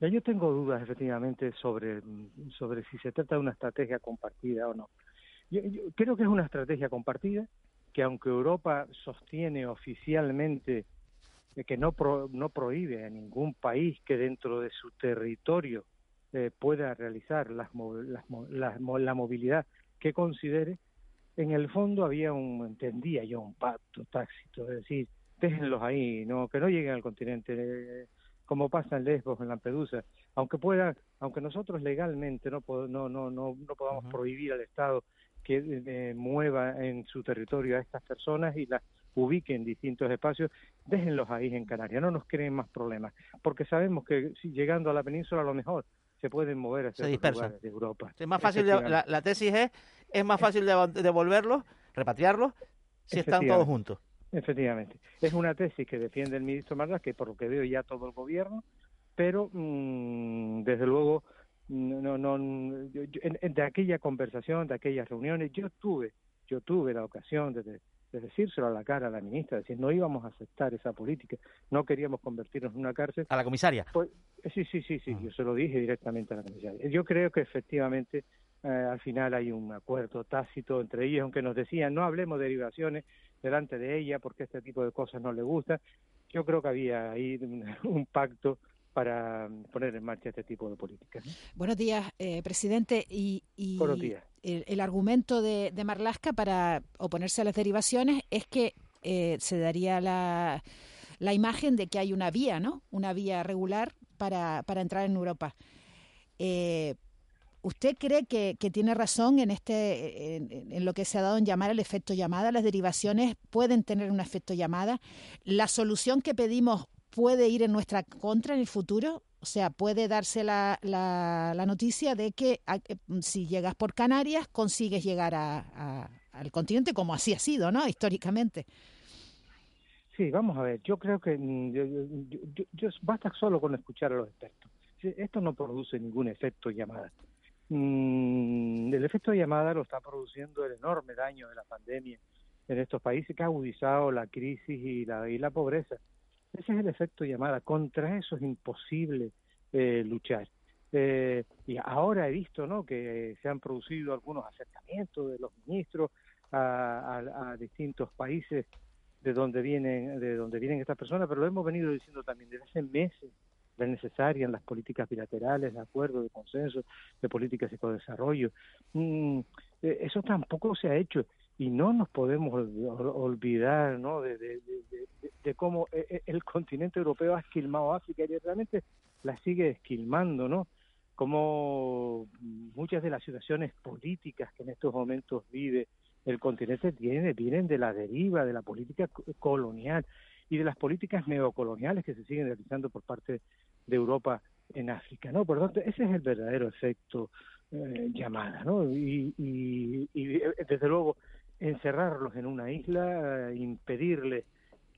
Yo tengo dudas efectivamente sobre, sobre si se trata de una estrategia compartida o no. Yo, yo creo que es una estrategia compartida que aunque Europa sostiene oficialmente que no, pro- no prohíbe a ningún país que dentro de su territorio eh, pueda realizar las, las mo- la movilidad que considere, en el fondo había un, entendía yo, un pacto tácito, es decir, déjenlos ahí, no que no lleguen al continente, eh, como pasa en Lesbos, en Lampedusa, aunque pueda, aunque nosotros legalmente no no no no, no podamos prohibir al Estado que eh, mueva en su territorio a estas personas y las ubique en distintos espacios, déjenlos ahí en Canarias, no nos creen más problemas, porque sabemos que si llegando a la península a lo mejor se pueden mover hacia Se dispersan. lugares de Europa. Es más fácil, de- la, tesis es, es más fácil de- devolverlos, repatriarlos, si están todos juntos. Efectivamente. Es una tesis que defiende el ministro Marlas, que por lo que veo ya todo el gobierno, pero mm, desde luego no, no, no- yo- yo- en- en- de aquella conversación, de aquellas reuniones, yo tuve, yo tuve la ocasión de, de- de decírselo a la cara a la ministra, decir no íbamos a aceptar esa política, no queríamos convertirnos en una cárcel. A la comisaria. Pues, eh, sí, sí, sí, sí, yo se lo dije directamente a la comisaria. Yo creo que efectivamente eh, al final hay un acuerdo tácito entre ellos, aunque nos decían no hablemos de derivaciones delante de ella porque este tipo de cosas no le gustan. Yo creo que había ahí un pacto para poner en marcha este tipo de políticas. ¿no? Buenos días, eh, presidente. Y, y Buenos días. El, el argumento de, de Marlasca para oponerse a las derivaciones es que eh, se daría la, la imagen de que hay una vía, ¿no? Una vía regular para, para entrar en Europa. Eh, ¿Usted cree que, que tiene razón en este en, en lo que se ha dado en llamar el efecto llamada? Las derivaciones pueden tener un efecto llamada. ¿La solución que pedimos puede ir en nuestra contra en el futuro? O sea, puede darse la, la, la noticia de que a- eh, si llegas por Canarias consigues llegar a, al continente como así ha sido, ¿no? Históricamente. Sí, vamos a ver, yo creo que mm, yo, yo- yo- basta solo con escuchar a los expertos. Esto no produce ningún efecto llamada. Mm, el efecto llamada lo está produciendo el enorme daño de la pandemia en estos países que ha agudizado la crisis y la, y la pobreza. Ese es el efecto llamada. Contra eso es imposible eh, luchar. Eh, y ahora he visto ¿no? que se han producido algunos acercamientos de los ministros a, distintos países de donde vienen de donde vienen estas personas, pero lo hemos venido diciendo también desde hace meses la necesaria en las políticas bilaterales, de acuerdo, de consenso, de políticas de desarrollo. Mm, eh, eso tampoco se ha hecho y no nos podemos ol- ol- olvidar ¿no? de, de- de- cómo eh, eh, el continente europeo ha esquilmado África y realmente la sigue esquilmando, ¿no? Como muchas de las situaciones políticas que en estos momentos vive el continente tiene, vienen de la deriva de la política co- colonial y de las políticas neocoloniales que se siguen realizando por parte de Europa en África, ¿no? Por lo tanto, ese es el verdadero efecto eh, llamada, ¿no? Y, y- y, desde luego encerrarlos en una isla, eh, impedirles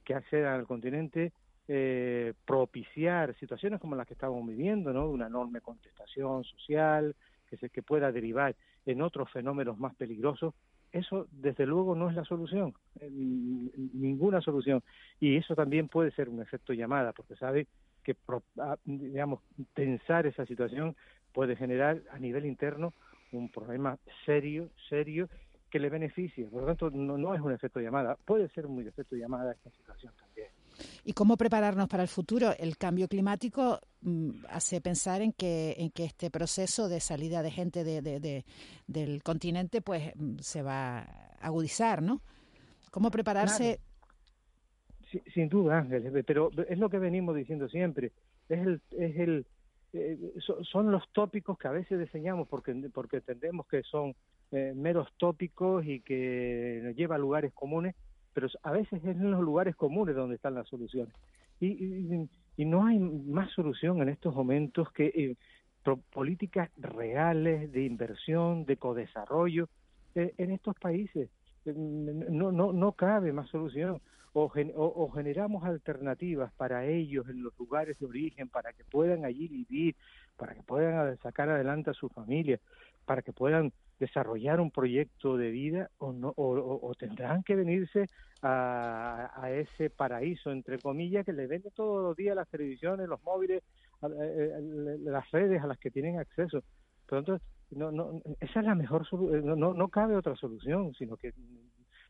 que accedan al continente, eh, propiciar situaciones como las que estamos viviendo, ¿no? Una enorme contestación social que se que pueda derivar en otros fenómenos más peligrosos. Eso, desde luego, no es la solución, eh, ninguna solución. Y eso también puede ser un efecto llamada, porque sabe que, ah, digamos, pensar esa situación puede generar a nivel interno un problema serio, serio, que le beneficie. Por lo tanto, no, no es un efecto llamada. Puede ser un efecto llamada esta situación también. ¿Y cómo prepararnos para el futuro? El cambio climático mm, hace pensar en que, en que este proceso de salida de gente de, de- de- del continente pues mm, se va a agudizar, ¿no? ¿Cómo prepararse? Sin duda, Ángeles, pero es lo que venimos diciendo siempre. Es el, es el, eh, so- son los tópicos que a veces diseñamos porque, porque entendemos que son eh, meros tópicos y que nos lleva a lugares comunes, pero a veces es en los lugares comunes donde están las soluciones. Y, y, no hay más solución en estos momentos que eh, pro- políticas reales de inversión, de codesarrollo en estos países. No, no, no cabe más solución. O, gen- o- o generamos alternativas para ellos en los lugares de origen, para que puedan allí vivir, para que puedan sacar adelante a su familia, para que puedan desarrollar un proyecto de vida o no o, tendrán que venirse a, a ese paraíso entre comillas que les venden todos los días las televisiones los móviles las redes a las que tienen acceso. Lo tanto no, no, esa es la mejor solución no, no, no cabe otra solución sino que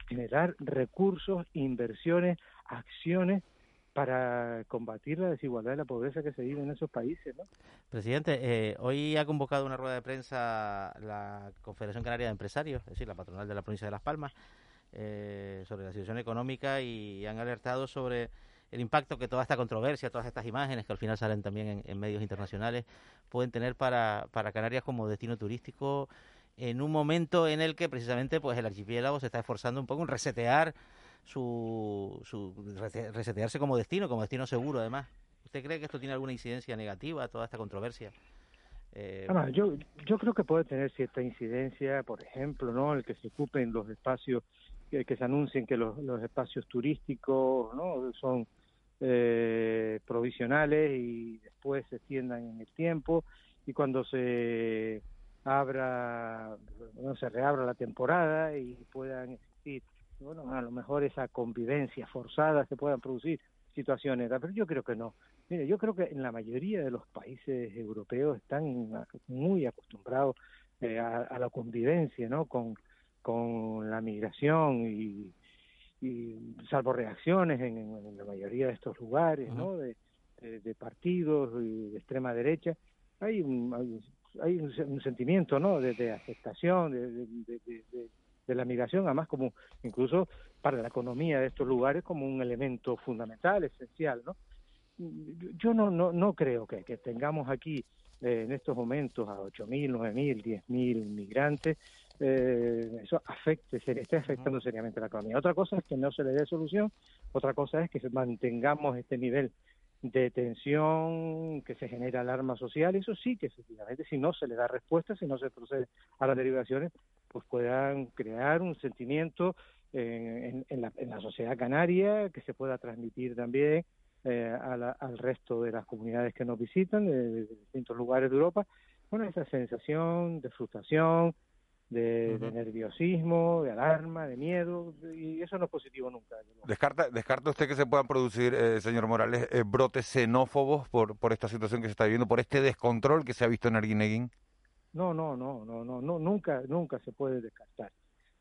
generar recursos inversiones acciones para combatir la desigualdad y la pobreza que se vive en esos países ¿no? Presidente, eh, hoy ha convocado una rueda de prensa la Confederación Canaria de Empresarios, es decir, la patronal de la provincia de Las Palmas, eh, sobre la situación económica y han alertado sobre el impacto que toda esta controversia, todas estas imágenes que al final salen también en, en medios internacionales, pueden tener para, para Canarias como destino turístico en un momento en el que precisamente pues el archipiélago se está esforzando un poco en resetear su, su rese- resetearse como destino, como destino seguro además. ¿Usted cree que esto tiene alguna incidencia negativa, toda esta controversia? Eh, Además, yo, yo creo que puede tener cierta incidencia, por ejemplo, ¿no? El que se ocupen los espacios, que, que se anuncien que los, los espacios turísticos, ¿no? Son eh, provisionales y después se extiendan en el tiempo y cuando se abra, no se reabra la temporada y puedan existir, bueno, a lo mejor esa convivencia forzada se puedan producir situaciones, pero yo creo que no. Mire, yo creo que en la mayoría de los países europeos están muy acostumbrados eh, a, a la convivencia, ¿no? Con, con la migración y, y salvo reacciones en, la mayoría de estos lugares, ¿no? De, de- de partidos y de extrema derecha, hay un, hay, hay un, se- un sentimiento, ¿no? De, de aceptación de, de- la migración, además como incluso para la economía de estos lugares como un elemento fundamental, esencial, ¿no? Yo- Yo no, no, no creo que, que tengamos aquí eh, en estos momentos a 8.000, 9.000, 10.000 migrantes, eh, eso afecte, se esté afectando seriamente la economía. Otra cosa es que no se le dé solución, otra cosa es que mantengamos este nivel de tensión, que se genera alarma social, eso sí que efectivamente si no se le da respuesta, si no se procede a las derivaciones, pues puedan crear un sentimiento en, en- en la, en la sociedad canaria, que se pueda transmitir también eh, al resto de las comunidades que nos visitan de, de distintos lugares de Europa. Bueno, esa sensación de frustración, de, de nerviosismo, de alarma, de miedo, y eso no es positivo nunca. ¿Descarta, ¿Descarta usted que se puedan producir, eh, señor Morales, eh, brotes xenófobos por, por esta situación que se está viviendo, por este descontrol que se ha visto en Arguineguín? No, no, no, no, no, no, nunca, nunca se puede descartar.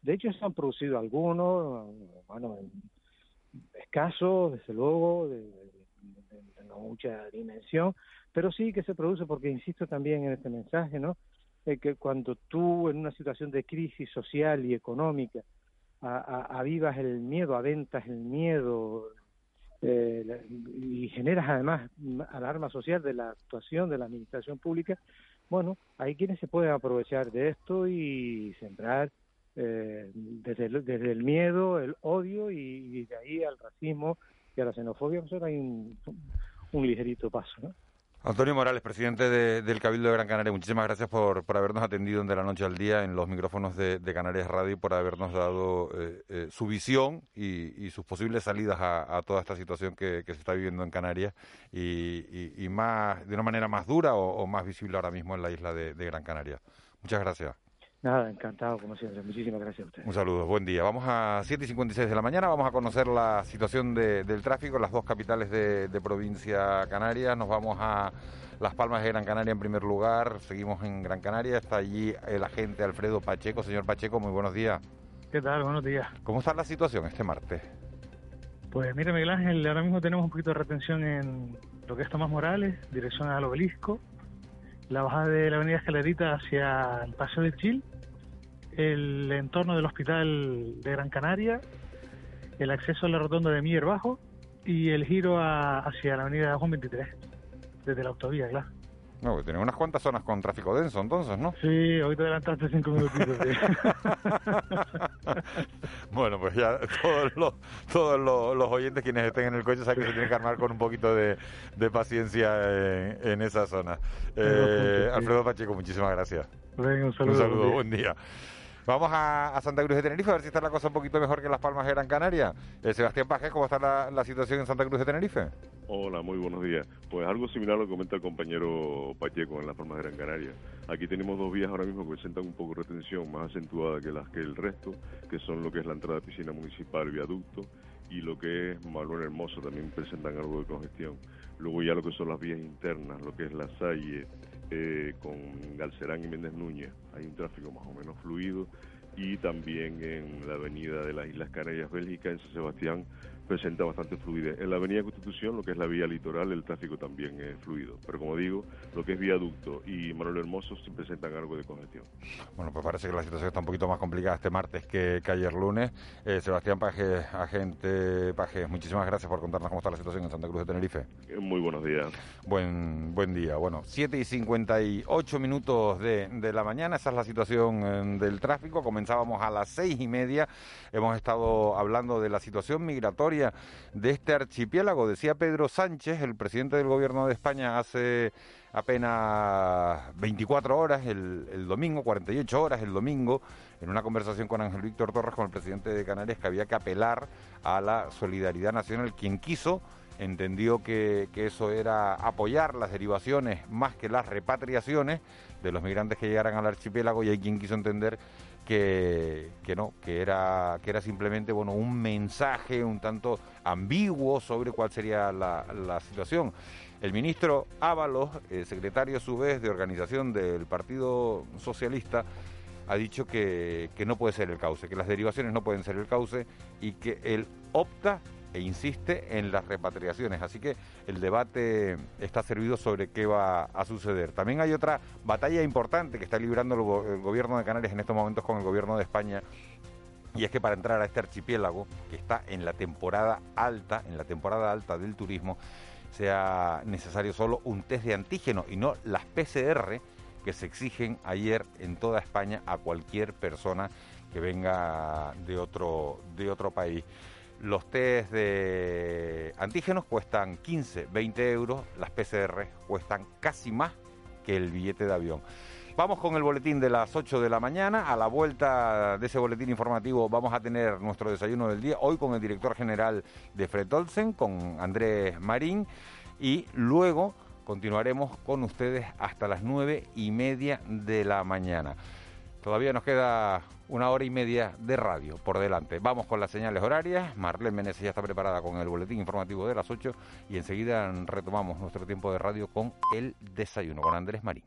De hecho, se han producido algunos, bueno, en- escasos, desde luego, de, de- de- de no mucha dimensión, pero sí que se produce porque insisto también en este mensaje, ¿no? Eh, que cuando tú en una situación de crisis social y económica a- a- avivas el miedo, aventas el miedo eh, y generas además alarma social de la actuación de la administración pública, bueno, hay quienes se pueden aprovechar de esto y sembrar eh, desde, el, desde el miedo, el odio y, de ahí al racismo y a la xenofobia, pues hay un, un ligerito paso, ¿no? Antonio Morales, presidente de- del Cabildo de Gran Canaria, muchísimas gracias por, por habernos atendido en de la noche al día en los micrófonos de, Canarias Radio y por habernos dado eh, eh, su visión y, sus posibles salidas a, toda esta situación que, se está viviendo en Canarias y, más de una manera más dura o, o más visible ahora mismo en la isla de, de Gran Canaria. Muchas gracias. Nada, encantado como siempre. Muchísimas gracias a ustedes. Un saludo, buen día. Vamos a 7 y 56 de la mañana, vamos a conocer la situación de- del tráfico en las dos capitales de, de provincia canaria. Nos vamos a Las Palmas de Gran Canaria en primer lugar, seguimos en Gran Canaria, está allí el agente Alfredo Pacheco. Señor Pacheco, muy buenos días. ¿Qué tal? Buenos días. ¿Cómo está la situación este martes? Pues mire, Miguel Ángel, ahora mismo tenemos un poquito de retención en lo que es Tomás Morales, dirección al obelisco, la bajada de la avenida Escalerita hacia el Paseo del Chil, el entorno del Hospital de Gran Canaria, el acceso a la rotonda de Mier Bajo y el giro a- hacia la avenida Juan 23, desde la autovía, claro. No, tienen unas cuantas zonas con tráfico denso entonces, ¿no? Sí, hoy te adelantaste cinco minutitos. Bueno, pues ya todos los, todos los, los oyentes quienes estén en el coche saben que se tienen que armar con un poquito de, de paciencia en, en esa zona. Eh. Alfredo Pacheco, muchísimas gracias. Venga, un saludo. Un saludo, buen día. buen día. Vamos a, Santa Cruz de Tenerife a ver si está la cosa un poquito mejor que en Las Palmas de Gran Canaria. Eh, Sebastián Pajes, ¿cómo está la, situación en Santa Cruz de Tenerife? Hola, muy buenos días. Pues algo similar a lo que comenta el compañero Pacheco en Las Palmas de Gran Canaria. Aquí tenemos dos vías ahora mismo que presentan un poco de retención más acentuada que las que el resto, que son lo que es la entrada de piscina municipal, viaducto, y lo que es Malón Hermoso también presentan algo de congestión. Luego ya lo que son las vías internas, lo que es la Salle eh, con Galcerán y Méndez Núñez, hay un tráfico más o menos fluido. Y también en la avenida de las Islas Canarias, Bélgica, en San Sebastián, presenta bastante fluidez. En la avenida Constitución, lo que es la vía litoral, el tráfico también es fluido. Pero como digo, lo que es viaducto y Manuel Hermoso sí presentan algo de congestión. Bueno, pues parece que la situación está un poquito más complicada este martes que, que ayer lunes. Eh, Sebastián Pajes, agente Pajes, muchísimas gracias por contarnos cómo está la situación en Santa Cruz de Tenerife. Eh, Muy buenos días. Buen, buen día. Bueno, 7 y 58 minutos de, de la mañana, esa es la situación eh, del tráfico. Comenzábamos a las seis y media. Hemos estado hablando de la situación migratoria de este archipiélago. Decía Pedro Sánchez, el presidente del gobierno de España, hace apenas 24 horas el, domingo, 48 horas el domingo, en una conversación con Ángel Víctor Torres, con el presidente de Canarias, que había que apelar a la solidaridad nacional. Quien quiso entendió que, que eso era apoyar las derivaciones más que las repatriaciones de los migrantes que llegaran al archipiélago y hay quien quiso entender que, no, que era, que era simplemente bueno, un mensaje un tanto ambiguo sobre cuál sería la, la situación. El ministro Ábalos, secretario a su vez de organización del Partido Socialista, ha dicho que, que no puede ser el cauce, que las derivaciones no pueden ser el cauce y que él opta e insiste en las repatriaciones. Así que el debate está servido sobre qué va a suceder. También hay otra batalla importante que está librando el, go- el gobierno de Canarias en estos momentos con el gobierno de España. Y es que para entrar a este archipiélago, que está en la temporada alta, en la temporada alta del turismo, sea necesario solo un test de antígeno y no las PCR que se exigen ayer en toda España a cualquier persona que venga de otro, de otro país. Los test de antígenos cuestan 15, 20 euros, las PCR cuestan casi más que el billete de avión. Vamos con el boletín de las 8 de la mañana. A la vuelta de ese boletín informativo vamos a tener nuestro desayuno del día, hoy con el director general de Fred Olsen, con Andrés Marín, y luego continuaremos con ustedes hasta las nueve y media de la mañana. Todavía nos queda una hora y media de radio por delante. Vamos con las señales horarias. Marlene Meneses ya está preparada con el boletín informativo de las 8 y enseguida retomamos nuestro tiempo de radio con el desayuno con Andrés Marín.